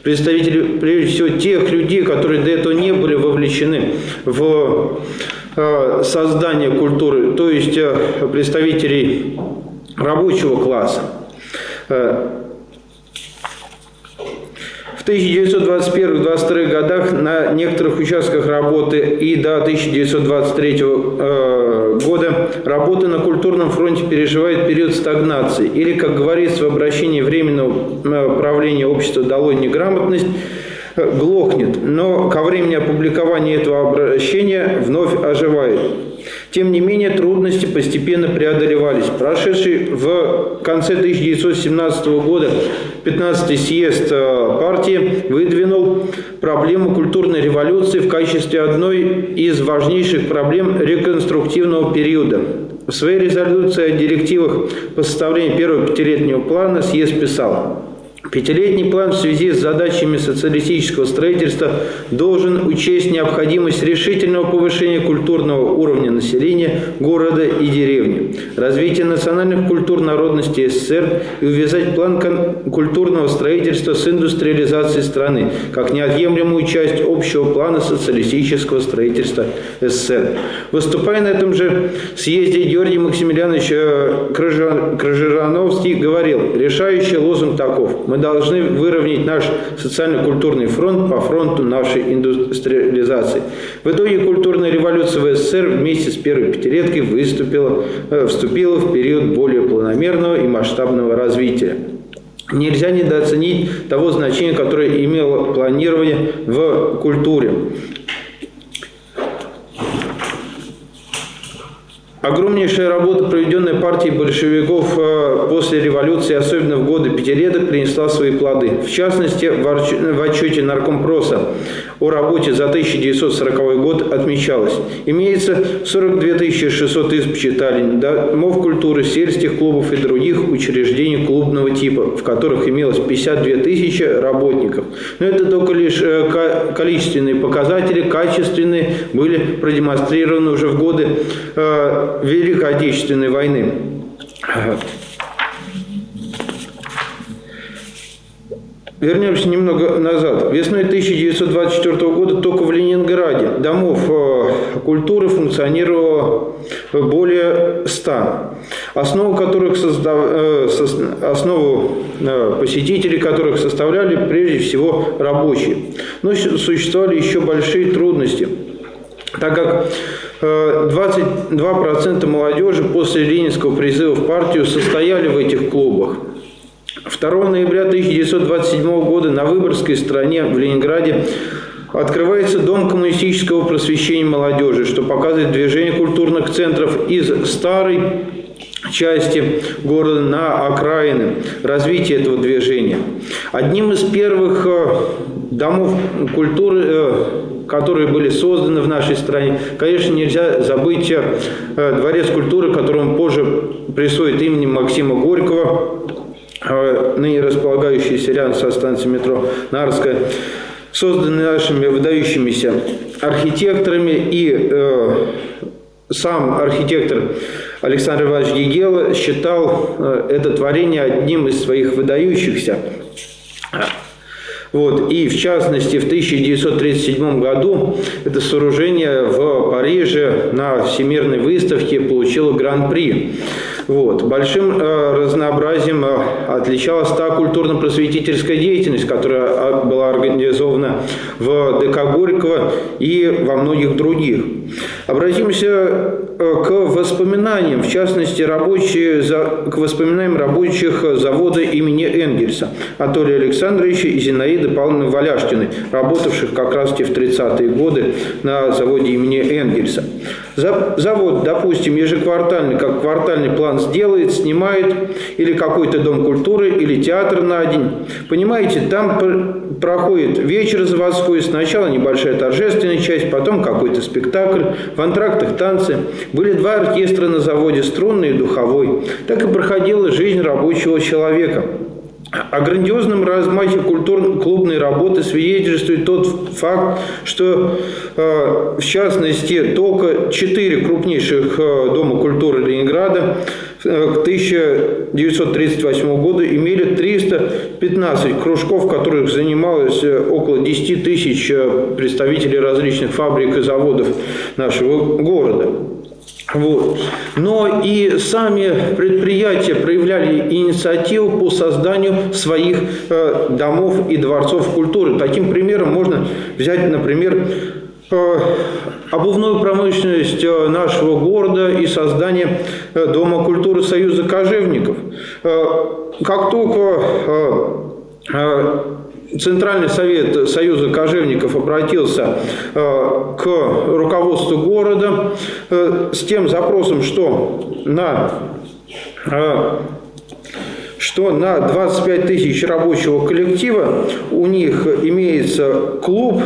представители, прежде всего, тех людей, которые до этого не были вовлечены в э, создание культуры, то есть э, представителей рабочего класса. Э, 1921-22 годах на некоторых участках работы и до 1923 э, года работа на культурном фронте переживает период стагнации. Или, как говорится в обращении Временного э, правления общества «Долой неграмотность», э, глохнет, но ко времени опубликования этого обращения вновь оживает. Тем не менее, трудности постепенно преодолевались. Прошедший в конце 1917 года 15-й съезд э, партии выдвинул проблему культурной революции в качестве одной из важнейших проблем реконструктивного периода. В своей резолюции о директивах по составлению первого пятилетнего плана съезд писал Пятилетний план в связи с задачами социалистического строительства должен учесть необходимость решительного повышения культурного уровня населения города и деревни, развития национальных культур народности СССР и увязать план культурного строительства с индустриализацией страны как неотъемлемую часть общего плана социалистического строительства СССР. Выступая на этом же съезде, Георгий Максимилианович э, Крыжа- Крыжановский говорил, решающий лозунг таков – мы должны выровнять наш социально-культурный фронт по фронту нашей индустриализации. В итоге культурная революция в СССР вместе с первой пятилеткой выступила, э, вступила в период более планомерного и масштабного развития. Нельзя недооценить того значения, которое имело планирование в культуре. Огромнейшая работа, проведенная партией большевиков э, после революции, особенно в годы пятилеток, принесла свои плоды. В частности, в отчете Наркомпроса о работе за 1940 год отмечалось. Имеется 42 600 изб читалень, домов культуры, сельских клубов и других учреждений клубного типа, в которых имелось 52 тысячи работников. Но это только лишь э, количественные показатели, качественные были продемонстрированы уже в годы э, Великой Отечественной войны. Вернемся немного назад. Весной 1924 года только в Ленинграде домов э, культуры функционировало более 100, основу которых состав- э, основу э, посетителей которых составляли прежде всего рабочие. Но су- существовали еще большие трудности, так как 22% молодежи после ленинского призыва в партию состояли в этих клубах. 2 ноября 1927 года на Выборгской стороне в Ленинграде открывается Дом коммунистического просвещения молодежи, что показывает движение культурных центров из старой части города на окраины, развитие этого движения. Одним из первых э, домов культуры, э, которые были созданы в нашей стране, конечно, нельзя забыть э, Дворец культуры, которому позже присвоит имени Максима Горького, э, ныне располагающийся рядом со станцией метро Нарская, созданный нашими выдающимися архитекторами и э, сам архитектор Александр Иванович Гегела считал э, это творение одним из своих выдающихся. Вот. И в частности, в 1937 году это сооружение в Париже на Всемирной выставке получило гран-при. Вот. Большим э, разнообразием э, отличалась та культурно-просветительская деятельность, которая а, была организована в ДК Горького и во многих других. Обратимся э, к воспоминаниям, в частности, рабочие, к воспоминаниям рабочих завода имени Энгельса Анатолия Александровича и Зинаиды Павловны Валяшкиной, работавших как раз в 30-е годы на заводе имени Энгельса. За- Завод, допустим, ежеквартальный, как квартальный план сделает, снимает или какой-то дом культуры, или театр на день. Понимаете, там пр- проходит вечер заводской, сначала небольшая торжественная часть, потом какой-то спектакль, в антрактах танцы. Были два оркестра на заводе, струнный и духовой. Так и проходила жизнь рабочего человека. О грандиозном размахе культурно-клубной работы свидетельствует тот факт, что, э, в частности, только четыре крупнейших э, Дома культуры Ленинграда э, к 1938 году имели 315 кружков, в которых занималось около 10 тысяч представителей различных фабрик и заводов нашего города. Вот. Но и сами предприятия проявляли инициативу по созданию своих э, домов и дворцов культуры. Таким примером можно взять, например, э, обувную промышленность э, нашего города и создание э, Дома культуры Союза кожевников. Э, как только э, э, Центральный совет Союза кожевников обратился э, к руководству города э, с тем запросом, что на э, что на 25 тысяч рабочего коллектива у них имеется клуб,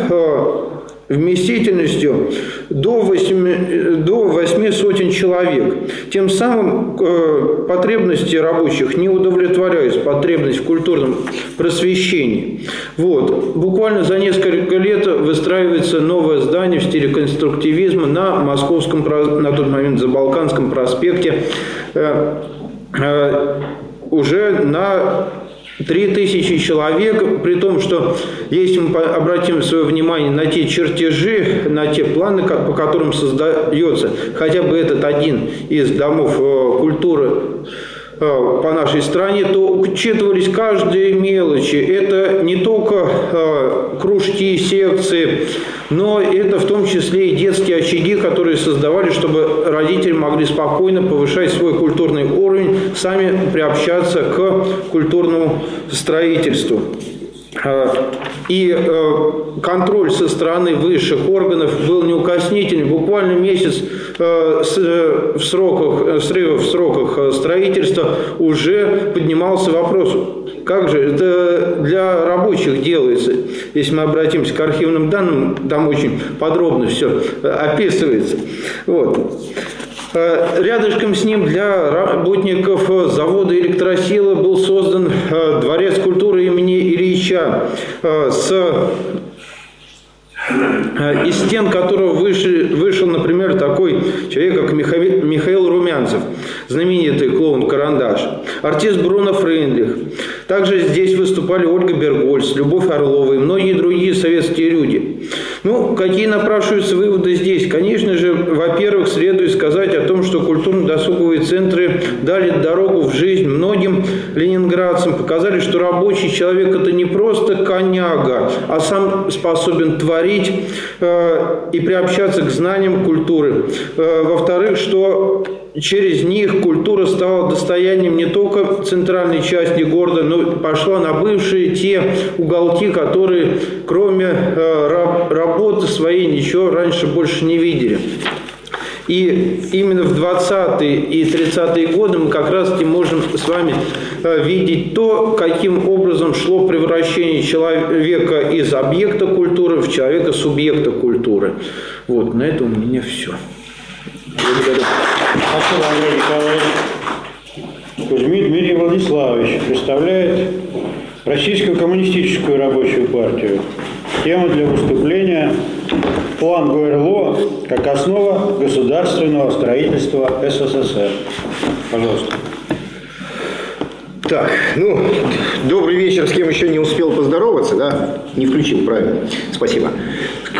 вместительностью до 8, до 8 сотен человек. Тем самым э, потребности рабочих не удовлетворяются, потребность в культурном просвещении. Вот. Буквально за несколько лет выстраивается новое здание в стиле конструктивизма на Московском, на тот момент Забалканском проспекте. Э, э, уже на 3000 человек, при том, что если мы обратим свое внимание на те чертежи, на те планы, как- по которым создается хотя бы этот один из домов э, культуры э, по нашей стране, то учитывались каждые мелочи. Это не только э, кружки, секции, но это в том числе и детские очаги, которые создавали, чтобы родители могли спокойно повышать свой культурный уровень, сами приобщаться к культурному строительству. Э, И э, контроль со стороны высших органов был неукоснительный. Буквально месяц э, э, в сроках, срыва в сроках строительства уже поднимался вопрос, как же это для рабочих делается. Если мы обратимся к архивным данным, там очень подробно все описывается. Вот. Э, Рядышком с ним для работников завода электросила был создан э, дворец культуры имени Ильича э, с из стен которого вышел, вышел, например, такой человек, как Михаил, Михаил Румянцев, знаменитый клоун Карандаш, артист Бруно Фрейндлих. Также здесь выступали Ольга Бергольц, Любовь Орлова и многие другие советские люди. Ну, какие напрашиваются выводы здесь? Конечно же, во-первых, следует сказать о том, что культурно-досуговые центры дали дорогу в жизнь многим ленинградцам, показали, что рабочий человек это не просто коняга, а сам способен творить э, и приобщаться к знаниям культуры. Э, во-вторых, что через них культура стала достоянием не только центральной части города, но и пошла на бывшие те уголки, которые кроме э, раб- работы своей ничего раньше больше не видели. И именно в 20-е и 30-е годы мы как раз таки можем с вами э, видеть то, каким образом шло превращение человека из объекта культуры в человека-субъекта культуры. Вот, на этом у меня все. Спасибо, Андрей Николаевич. Кузьмин Дмитрий Владиславович представляет Российскую коммунистическую рабочую партию. Тема для выступления «План ГОРЛО как основа государственного строительства СССР». Пожалуйста. Так, ну, добрый вечер, с кем еще не успел поздороваться, да? Не включил, правильно. Спасибо.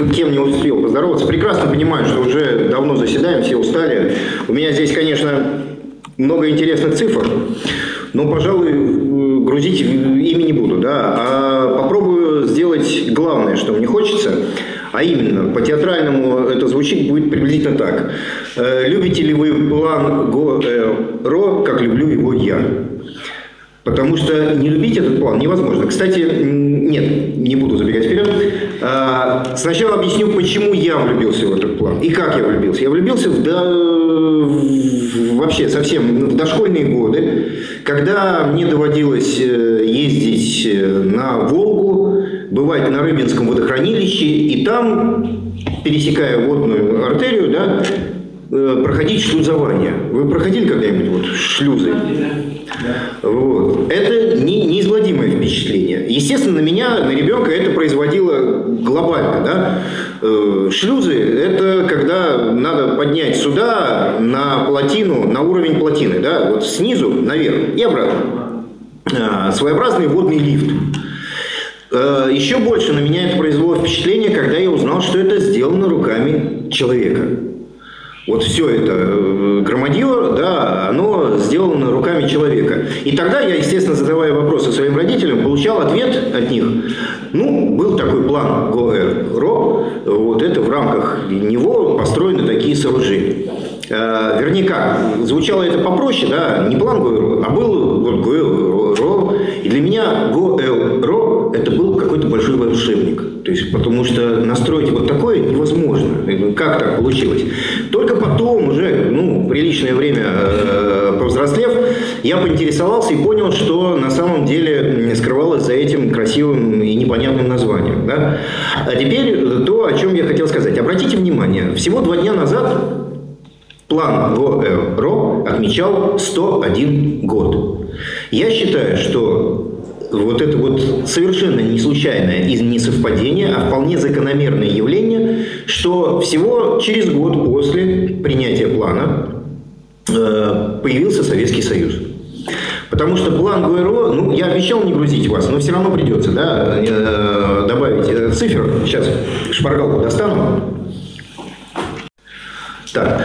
Кем не успел поздороваться. Прекрасно понимаю, что уже давно заседаем, все устали. У меня здесь, конечно, много интересных цифр, но, пожалуй, э, грузить ими не буду, да, а попробую сделать главное, что мне хочется, а именно, по театральному это звучит будет приблизительно так. Э, Любите ли вы план ГО, как люблю его я? Потому что не любить этот план невозможно. Кстати, нет, не буду забегать вперед. А, Сначала объясню, почему я влюбился в этот план и как я влюбился. Я влюбился в, до- в- вообще совсем в дошкольные годы, когда мне доводилось э, ездить э, на Волгу, бывать на Рыбинском водохранилище, и там, пересекая водную артерию, да, э, проходить шлюзование. Вы проходили когда-нибудь вот шлюзы? Вот. Это не, неизгладимое впечатление. Естественно, на меня, на ребенка это производило глобально. Да? Э, Шлюзы – это когда надо поднять сюда на плотину, на уровень плотины. Да? Вот снизу наверх и обратно. А, Своеобразный водный лифт. Э, Еще больше на меня это произвело впечатление, когда я узнал, что это сделано руками человека. Вот все это э, громадье, да, оно сделано руками человека. И тогда я, естественно, задавая вопросы своим родителям, получал ответ от них. Ну, был такой план ГОЭРО, вот это в рамках него построены такие сооружения. Э, Вернее как, звучало это попроще, да, не план ГОЭРО, а был вот ГОЭРО. И для меня ГОЭРО это был какой-то большой волшебник. То есть, потому что настроить вот такое невозможно. Как так получилось? Только потом, уже ну, приличное время э, повзрослев, я поинтересовался и понял, что на самом деле скрывалось за этим красивым и непонятным названием. Да? А теперь то, о чем я хотел сказать. Обратите внимание, всего два дня назад план ГОЭРО отмечал 101 год. Я считаю, что вот это вот совершенно не случайное и не а вполне закономерное явление, что всего через год после принятия плана э, появился Советский Союз. Потому что план ГУРО, ну, я обещал не грузить вас, но все равно придется, да, э, добавить э, цифр. Сейчас шпаргалку достану. Так,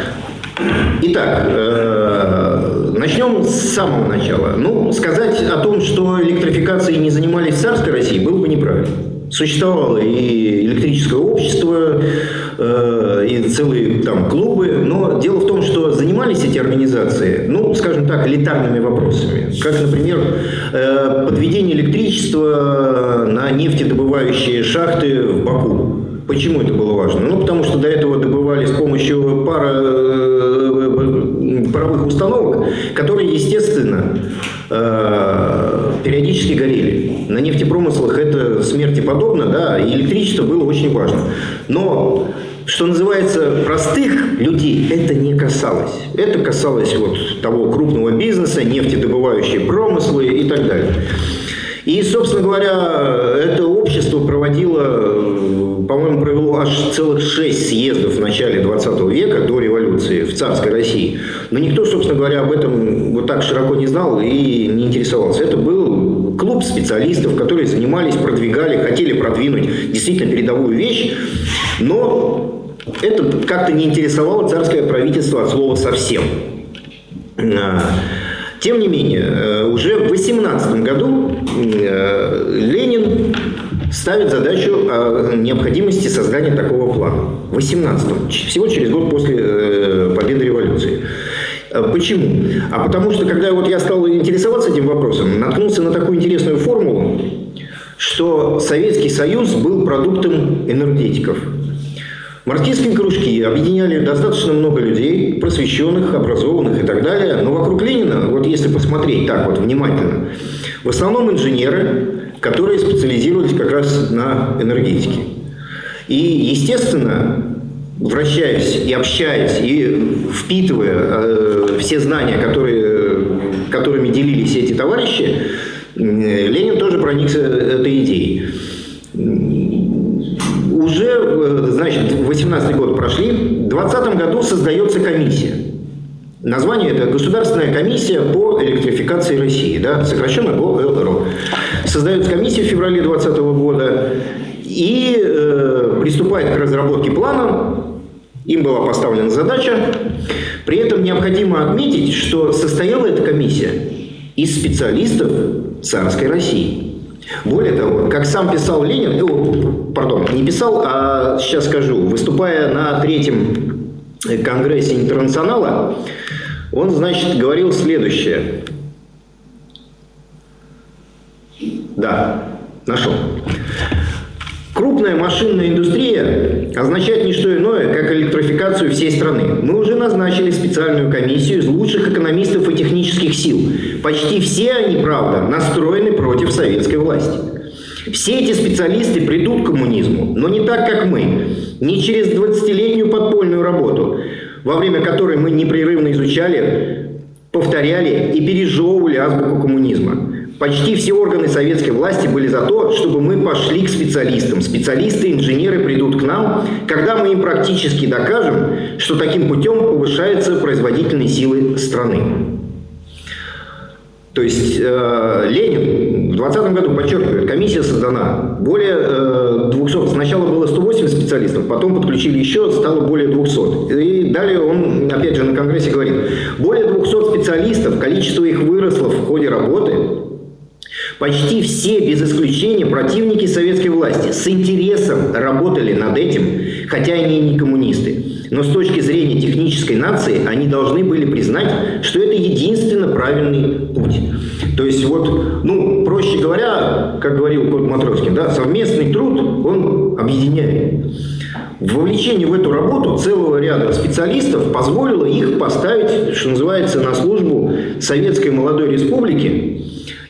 Итак, э, начнем с самого начала. Ну, сказать о том, что электрификацией не занимались в царской России, было бы неправильно. Существовало и электрическое общество, э, и целые там клубы, но дело в том, что занимались эти организации, ну, скажем так, элитарными вопросами. Как, например, э, подведение электричества на нефтедобывающие шахты в Баку. Почему это было важно? Ну, потому что до этого добывали с помощью пара э, паровых установок, которые, естественно, э, периодически горели. На нефтепромыслах это смерти подобно, да, и электричество было очень важно. Но что называется, простых людей это не касалось. Это касалось вот того крупного бизнеса, нефтедобывающие промыслы и так далее. И, собственно говоря, это общество проводило, по-моему, провело аж целых шесть съездов в начале 20 века, до революции, в царской России. Но никто, собственно говоря, об этом вот так широко не знал и не интересовался. Это был клуб специалистов, которые занимались, продвигали, хотели продвинуть действительно передовую вещь, но это как-то не интересовало царское правительство от слова совсем. Тем не менее, э, уже в 18 году э, Ленин ставит задачу о необходимости создания такого плана. В 18 всего через год после э, победы революции. Почему? А потому что, когда вот я стал интересоваться этим вопросом, наткнулся на такую интересную формулу, что Советский Союз был продуктом энергетиков – Марксистские кружки объединяли достаточно много людей, просвещенных, образованных и так далее. Но вокруг Ленина, вот если посмотреть так вот внимательно, в основном инженеры, которые специализировались как раз на энергетике. И, естественно, вращаясь и общаясь, и впитывая э, все знания, которые, которыми делились эти товарищи, Ленин тоже проникся этой идеей уже, э, значит, 18 год прошли, в 2020 году создается комиссия. Название это Государственная комиссия по электрификации России, да, сокращенно ГОЭЛРО. Создается комиссия в феврале 2020 года и э, приступает к разработке плана. Им была поставлена задача. При этом необходимо отметить, что состояла эта комиссия из специалистов царской России. Более того, как сам писал Ленин, э, пардон, не писал, а сейчас скажу, выступая на третьем конгрессе интернационала, он, значит, говорил следующее. Да, нашел. Крупная машинная индустрия означает не что иное, как электрификацию всей страны. Мы уже назначили специальную комиссию из лучших экономистов и технических сил. Почти все они, правда, настроены против советской власти. Все эти специалисты придут к коммунизму, но не так, как мы. Не через 20-летнюю подпольную работу, во время которой мы непрерывно изучали, повторяли и пережевывали азбуку коммунизма. Почти все органы советской власти были за то, чтобы мы пошли к специалистам. Специалисты, инженеры придут к нам, когда мы им практически докажем, что таким путем повышается производительные силы страны. То есть э, Ленин в 2020 году подчеркивает, комиссия создана. Более э, 200, сначала было 108 специалистов, потом подключили еще, стало более 200. И далее он, опять же, на Конгрессе говорит, более 200 специалистов, количество их выросло в ходе работы, Почти все, без исключения, противники советской власти с интересом работали над этим, хотя они и не коммунисты. Но с точки зрения технической нации они должны были признать, что это единственно правильный путь. То есть вот, ну, проще говоря, как говорил Кот Матроскин, да, совместный труд, он объединяет. Вовлечение в эту работу целого ряда специалистов позволило их поставить, что называется, на службу Советской молодой республики.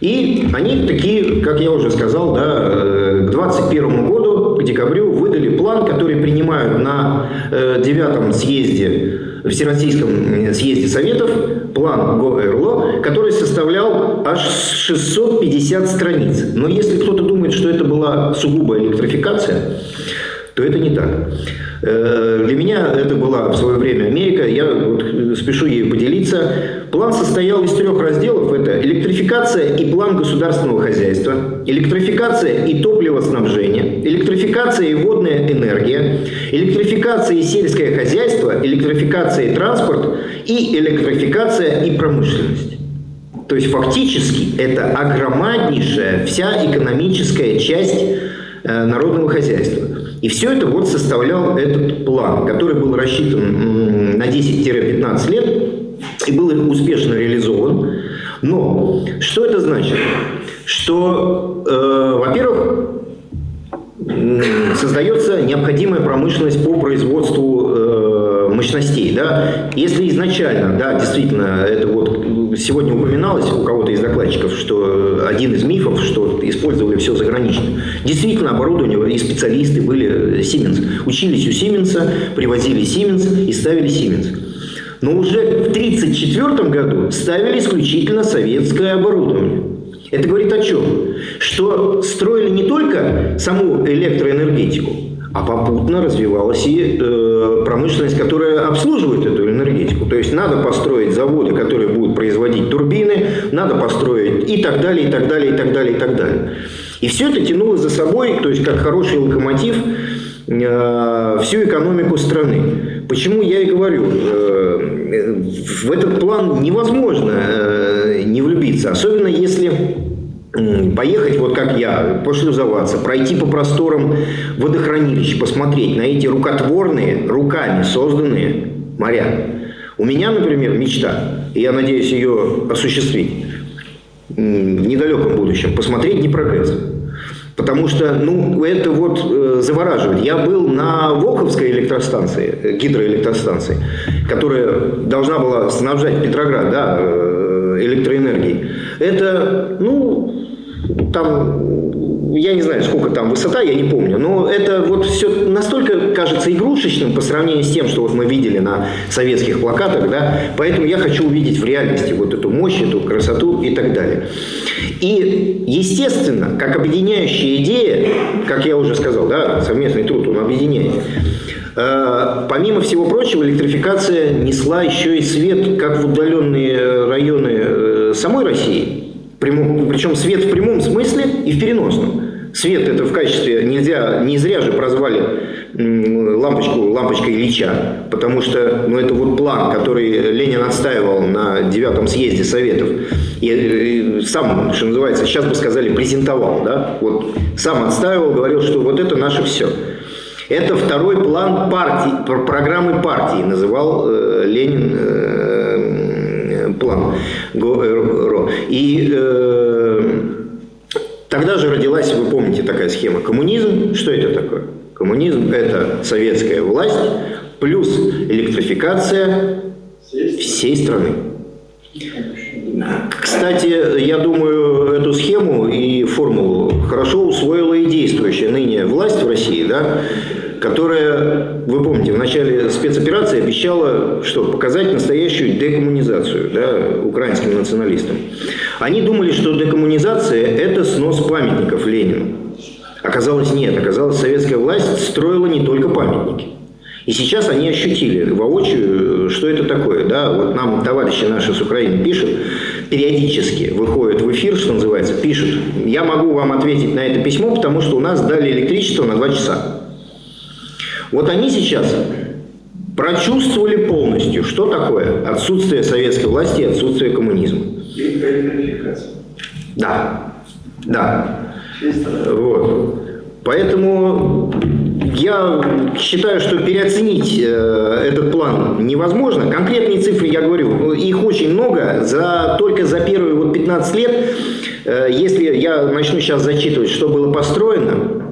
И они такие, как я уже сказал, да, э, к 21 году, к декабрю, выдали план, который принимают на э, девятом съезде, Всероссийском э, съезде Советов, план ГОЭРЛО, который составлял аж 650 страниц. Но если кто-то думает, что это была сугубая электрификация, то это не так. Э, Для меня это была в свое время Америка, я вот спешу ею поделиться. План состоял из трех разделов. Это электрификация и план государственного хозяйства, электрификация и топливоснабжение, электрификация и водная энергия, электрификация и сельское хозяйство, электрификация и транспорт и электрификация и промышленность. То есть фактически это огромнейшая вся экономическая часть э, народного хозяйства. И все это вот составлял этот план, который был рассчитан на 10-15 лет и был успешно реализован. Но что это значит? Что, э, во-первых, создается необходимая промышленность по производству э, мощностей. Да? Если изначально, да, действительно, это вот сегодня упоминалось у кого-то из докладчиков, что один из мифов, что использовали все загранично. Действительно, оборудование и специалисты были Siemens. Учились у Сименса, привозили Siemens и ставили Siemens. Но уже в 1934 году ставили исключительно советское оборудование. Это говорит о чем? Что строили не только саму электроэнергетику, а попутно развивалась и э, промышленность, которая обслуживает эту энергетику. То есть надо построить заводы, которые будут производить турбины, надо построить и так далее, и так далее, и так далее, и так далее. И все это тянуло за собой, то есть как хороший локомотив, э, всю экономику страны. Почему я и говорю, э, в этот план невозможно э, не влюбиться, особенно если поехать, вот как я, пошлюзоваться, пройти по просторам водохранилищ, посмотреть на эти рукотворные, руками созданные моря. У меня, например, мечта, и я надеюсь ее осуществить в недалеком будущем, посмотреть Днепрогэс. Потому что, ну, это вот э, завораживает. Я был на Волховской электростанции, э, гидроэлектростанции, которая должна была снабжать Петроград, да, э, электроэнергией. Это, ну, там, я не знаю, сколько там высота, я не помню, но это вот все настолько кажется игрушечным по сравнению с тем, что вот мы видели на советских плакатах, да, поэтому я хочу увидеть в реальности вот эту мощь, эту красоту и так далее. И, естественно, как объединяющая идея, как я уже сказал, да, совместный труд, он объединяет, Помимо всего прочего, электрификация несла еще и свет как в удаленные районы э, самой России, причем свет в прямом смысле и в переносном. Свет это в качестве нельзя, не зря же прозвали лампочку лампочкой Ильича, потому что ну, это вот план, который Ленин отстаивал на девятом съезде Советов. И, э, сам, что называется, сейчас бы сказали, презентовал, да, вот сам отстаивал, говорил, что вот это наше все. Это второй план партии, пр- программы партии, называл э, Ленин э, план ГОРО. И э, тогда же родилась, вы помните, такая схема. Коммунизм, что это такое? Коммунизм – это советская власть плюс электрификация всей страны. Кстати, я думаю, эту схему и формулу хорошо усвоила и действующая ныне власть в России, да, которая, вы помните, в начале спецоперации обещала, что показать настоящую декоммунизацию да, украинским националистам. Они думали, что декоммунизация – это снос памятников Ленину. Оказалось, нет. Оказалось, советская власть строила не только памятники. И сейчас они ощутили воочию, что это такое. Да? Вот нам товарищи наши с Украины пишут, периодически выходят в эфир, что называется, пишут. Я могу вам ответить на это письмо, потому что у нас дали электричество на два часа. Вот они сейчас прочувствовали полностью, что такое отсутствие советской власти и отсутствие коммунизма. Да, да. Вот. Поэтому я считаю, что переоценить э, этот план невозможно. Конкретные цифры, я говорю, их очень много. За, только за первые вот 15 лет, э, если я начну сейчас зачитывать, что было построено,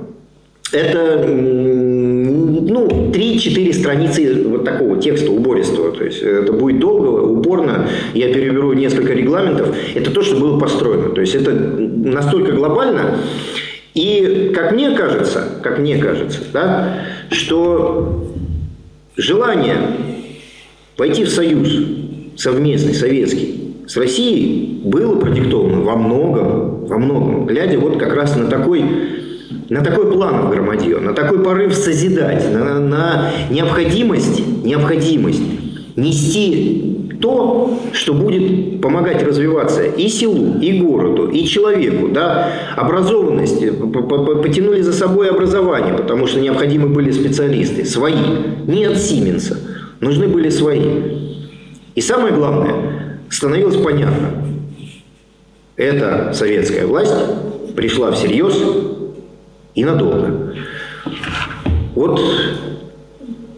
это ну, 3-4 страницы вот такого текста убористого. То есть это будет долго, упорно. Я переберу несколько регламентов. Это то, что было построено. То есть это настолько глобально. И как мне кажется, как мне кажется, да, что желание войти в союз совместный, советский, с Россией было продиктовано во многом, во многом, глядя вот как раз на такой на такой план в Громадье, на такой порыв созидать, на, на необходимость, необходимость нести то, что будет помогать развиваться и селу, и городу, и человеку. Да? Образованность, п- потянули за собой образование, потому что необходимы были специалисты, свои, не от Сименса, нужны были свои. И самое главное, становилось понятно, эта советская власть пришла всерьез и надолго. Вот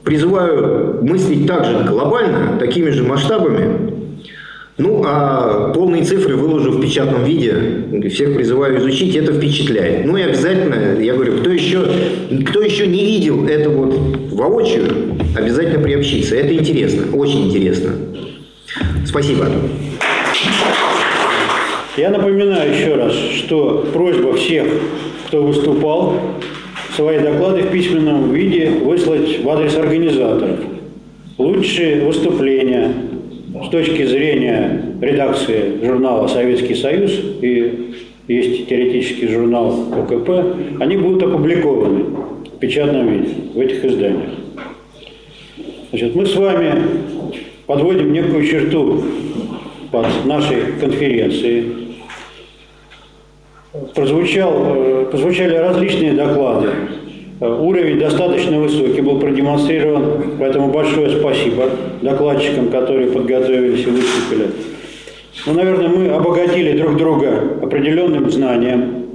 призываю мыслить также глобально, такими же масштабами. Ну, а полные цифры выложу в печатном виде. Всех призываю изучить, это впечатляет. Ну и обязательно, я говорю, кто еще, кто еще не видел это вот воочию, обязательно приобщиться. Это интересно, очень интересно. Спасибо. Я напоминаю еще раз, что просьба всех, кто выступал, свои доклады в письменном виде выслать в адрес организаторов. Лучшие выступления с точки зрения редакции журнала «Советский Союз» и есть теоретический журнал ОКП, они будут опубликованы в печатном виде в этих изданиях. Значит, мы с вами подводим некую черту под нашей конференцией. Прозвучал, э, прозвучали различные доклады. Э, Уровень достаточно высокий был продемонстрирован, поэтому большое спасибо докладчикам, которые подготовились и выступили. Ну, наверное, мы обогатили друг друга определенным знанием,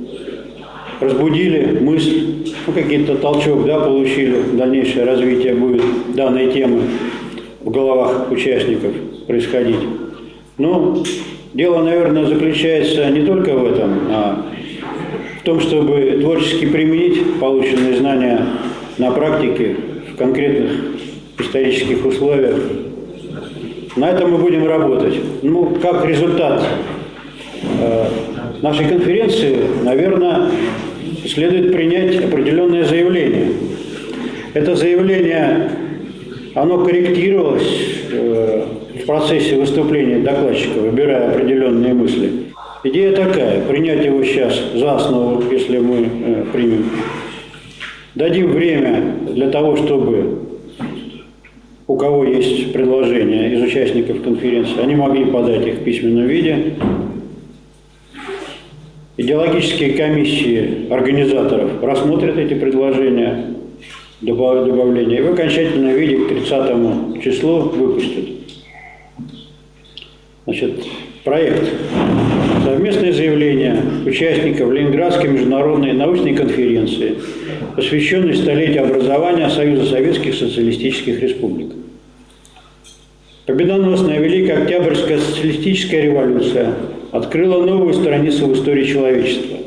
разбудили мысль, ну, какие-то толчок, да, получили, дальнейшее развитие будет данной темы в головах участников происходить. Но дело, наверное, заключается не только в этом, а в том, чтобы творчески применить полученные знания на практике в конкретных исторических условиях. На этом мы будем работать. Ну, как результат э, нашей конференции, наверное, следует принять определенное заявление. Это заявление, оно корректировалось э, в процессе выступления докладчика, выбирая определенные мысли. Идея такая, принять его сейчас за основу, если мы э, примем. Дадим время для того, чтобы у кого есть предложения из участников конференции, они могли подать их в письменном виде. Идеологические комиссии организаторов рассмотрят эти предложения, добав- добавления, и в окончательном виде к 30 числу выпустят. Значит, проект. Совместное заявление участников Ленинградской международной научной конференции, посвященной столетию образования Союза Советских Социалистических Республик. Победоносная Великая Октябрьская социалистическая революция открыла новую страницу в истории человечества.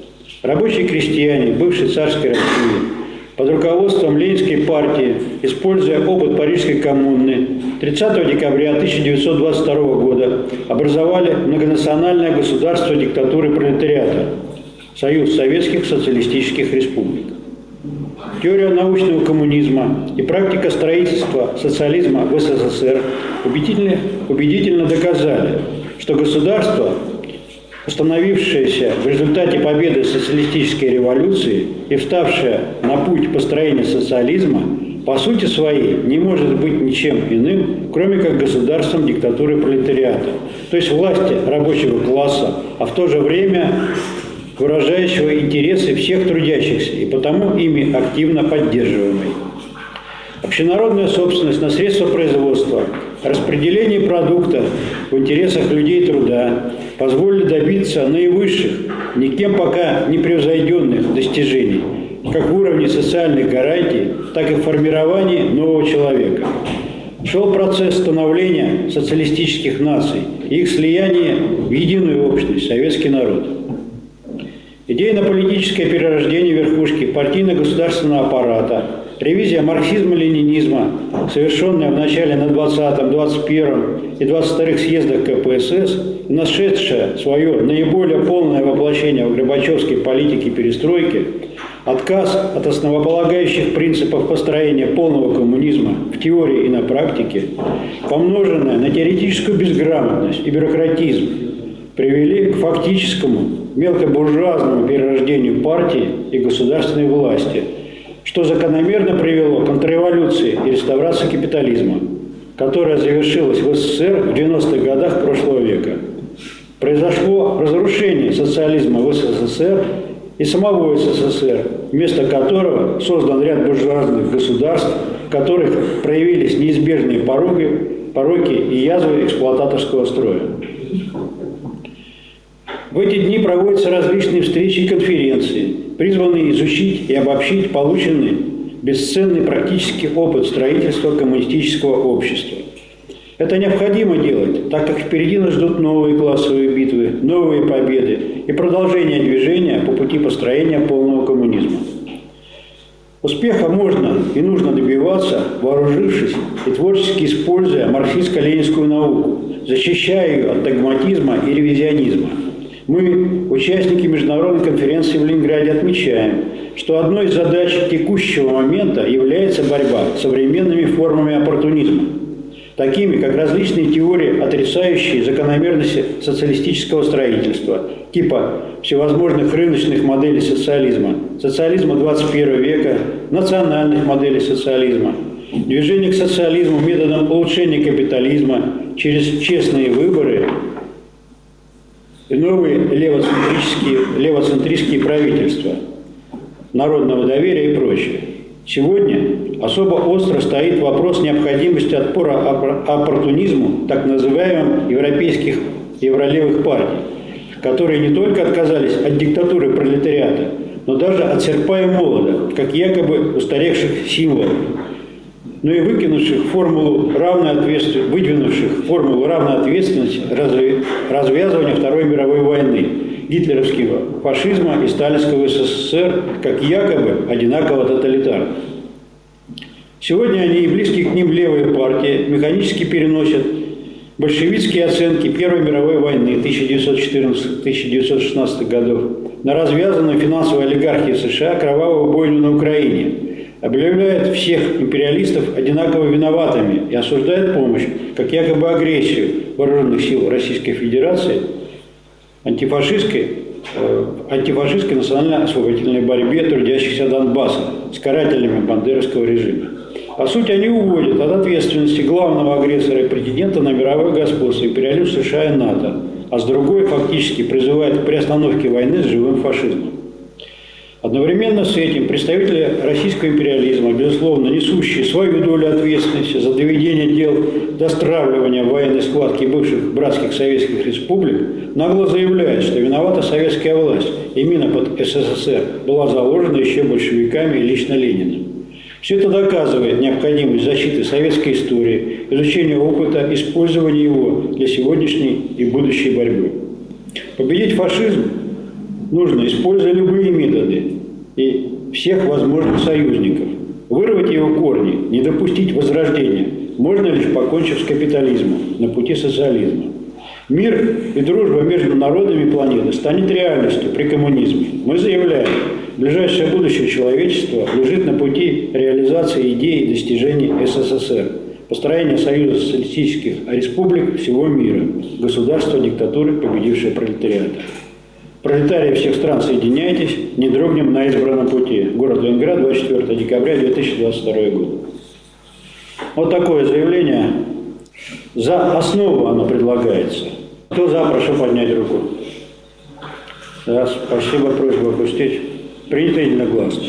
Рабочие крестьяне бывшей царской России под руководством Ленинской партии, используя опыт Парижской коммуны, 30 декабря 1922 года образовали многонациональное государство диктатуры пролетариата – Союз Советских Социалистических Республик. Теория научного коммунизма и практика строительства социализма в СССР убедительно, убедительно доказали, что государство, установившееся в результате победы социалистической революции и вставшее на путь построения социализма, по сути своей не может быть ничем иным, кроме как государством диктатуры пролетариата, то есть власти рабочего класса, а в то же время выражающего интересы всех трудящихся и потому ими активно поддерживаемой. Общенародная собственность на средства производства, распределение продукта в интересах людей труда, позволили добиться наивысших, никем пока не превзойденных достижений, как в уровне социальных гарантий, так и в формировании нового человека. Шел процесс становления социалистических наций и их слияния в единую общность, советский народ. Идейно-политическое перерождение верхушки партийно-государственного аппарата, ревизия марксизма-ленинизма, совершенная в начале на 20-м, 21-м и 22-х съездах КПСС, нашедшая свое наиболее полное воплощение в Горбачевской политике перестройки, отказ от основополагающих принципов построения полного коммунизма в теории и на практике, помноженная на теоретическую безграмотность и бюрократизм, привели к фактическому мелкобуржуазному перерождению партии и государственной власти, что закономерно привело к контрреволюции и реставрации капитализма, которая завершилась в СССР в 90-х годах прошлого века. Произошло разрушение социализма в СССР и самого СССР, вместо которого создан ряд буржуазных государств, в которых проявились неизбежные пороги, пороки и язвы эксплуататорского строя. В эти дни проводятся различные встречи и конференции, призванные изучить и обобщить полученный бесценный практический опыт строительства коммунистического общества. Это необходимо делать, так как впереди нас ждут новые классовые битвы, новые победы и продолжение движения по пути построения полного коммунизма. Успеха можно и нужно добиваться, вооружившись и творчески используя марксистско-ленинскую науку, защищая ее от догматизма и ревизионизма – мы, участники международной конференции в Ленинграде, отмечаем, что одной из задач текущего момента является борьба с современными формами оппортунизма, такими как различные теории, отрицающие закономерности социалистического строительства, типа всевозможных рыночных моделей социализма, социализма 21 века, национальных моделей социализма, движение к социализму методом улучшения капитализма через честные выборы и новые левоцентрические, левоцентристские правительства, народного доверия и прочее. Сегодня особо остро стоит вопрос необходимости отпора оппортунизму так называемых европейских евролевых партий, которые не только отказались от диктатуры пролетариата, но даже от серпа и молода, как якобы устаревших символов, но и выкинувших формулу равной ответственности, выдвинувших формулу равной ответственности развязывания Второй мировой войны, гитлеровского фашизма и сталинского СССР как якобы одинаково тоталитарных. Сегодня они и близкие к ним левые партии механически переносят большевистские оценки Первой мировой войны 1914-1916 годов на развязанную финансовой олигархии США кровавую бойню на Украине – объявляет всех империалистов одинаково виноватыми и осуждает помощь как якобы агрессию вооруженных сил Российской Федерации антифашистской, э, антифашистской национально-освободительной борьбе трудящихся Донбасса с карателями бандеровского режима. По сути, они уводят от ответственности главного агрессора и претендента на мировое господство империализм США и НАТО, а с другой фактически призывает к приостановке войны с живым фашизмом. Одновременно с этим представители российского империализма, безусловно, несущие свою долю ответственности за доведение дел до стравливания военной схватки бывших братских советских республик, нагло заявляют, что виновата советская власть. Именно под СССР была заложена еще большевиками и лично Лениным. Все это доказывает необходимость защиты советской истории, изучения опыта, использования его для сегодняшней и будущей борьбы. Победить фашизм нужно, используя любые методы и всех возможных союзников. Вырвать его корни, не допустить возрождения, можно лишь покончив с капитализмом на пути социализма. Мир и дружба между народами планеты станет реальностью при коммунизме. Мы заявляем, ближайшее будущее человечества лежит на пути реализации идей и достижений СССР, построения Союза социалистических республик всего мира, государства диктатуры, победившей пролетариата. Пролетарии всех стран, соединяйтесь, не дрогнем на избранном пути. Город Ленинград, 24 декабря 2022 год. Вот такое заявление. За основу оно предлагается. Кто за, прошу поднять руку. Да, спасибо, просьба опустить. Принято единогласно.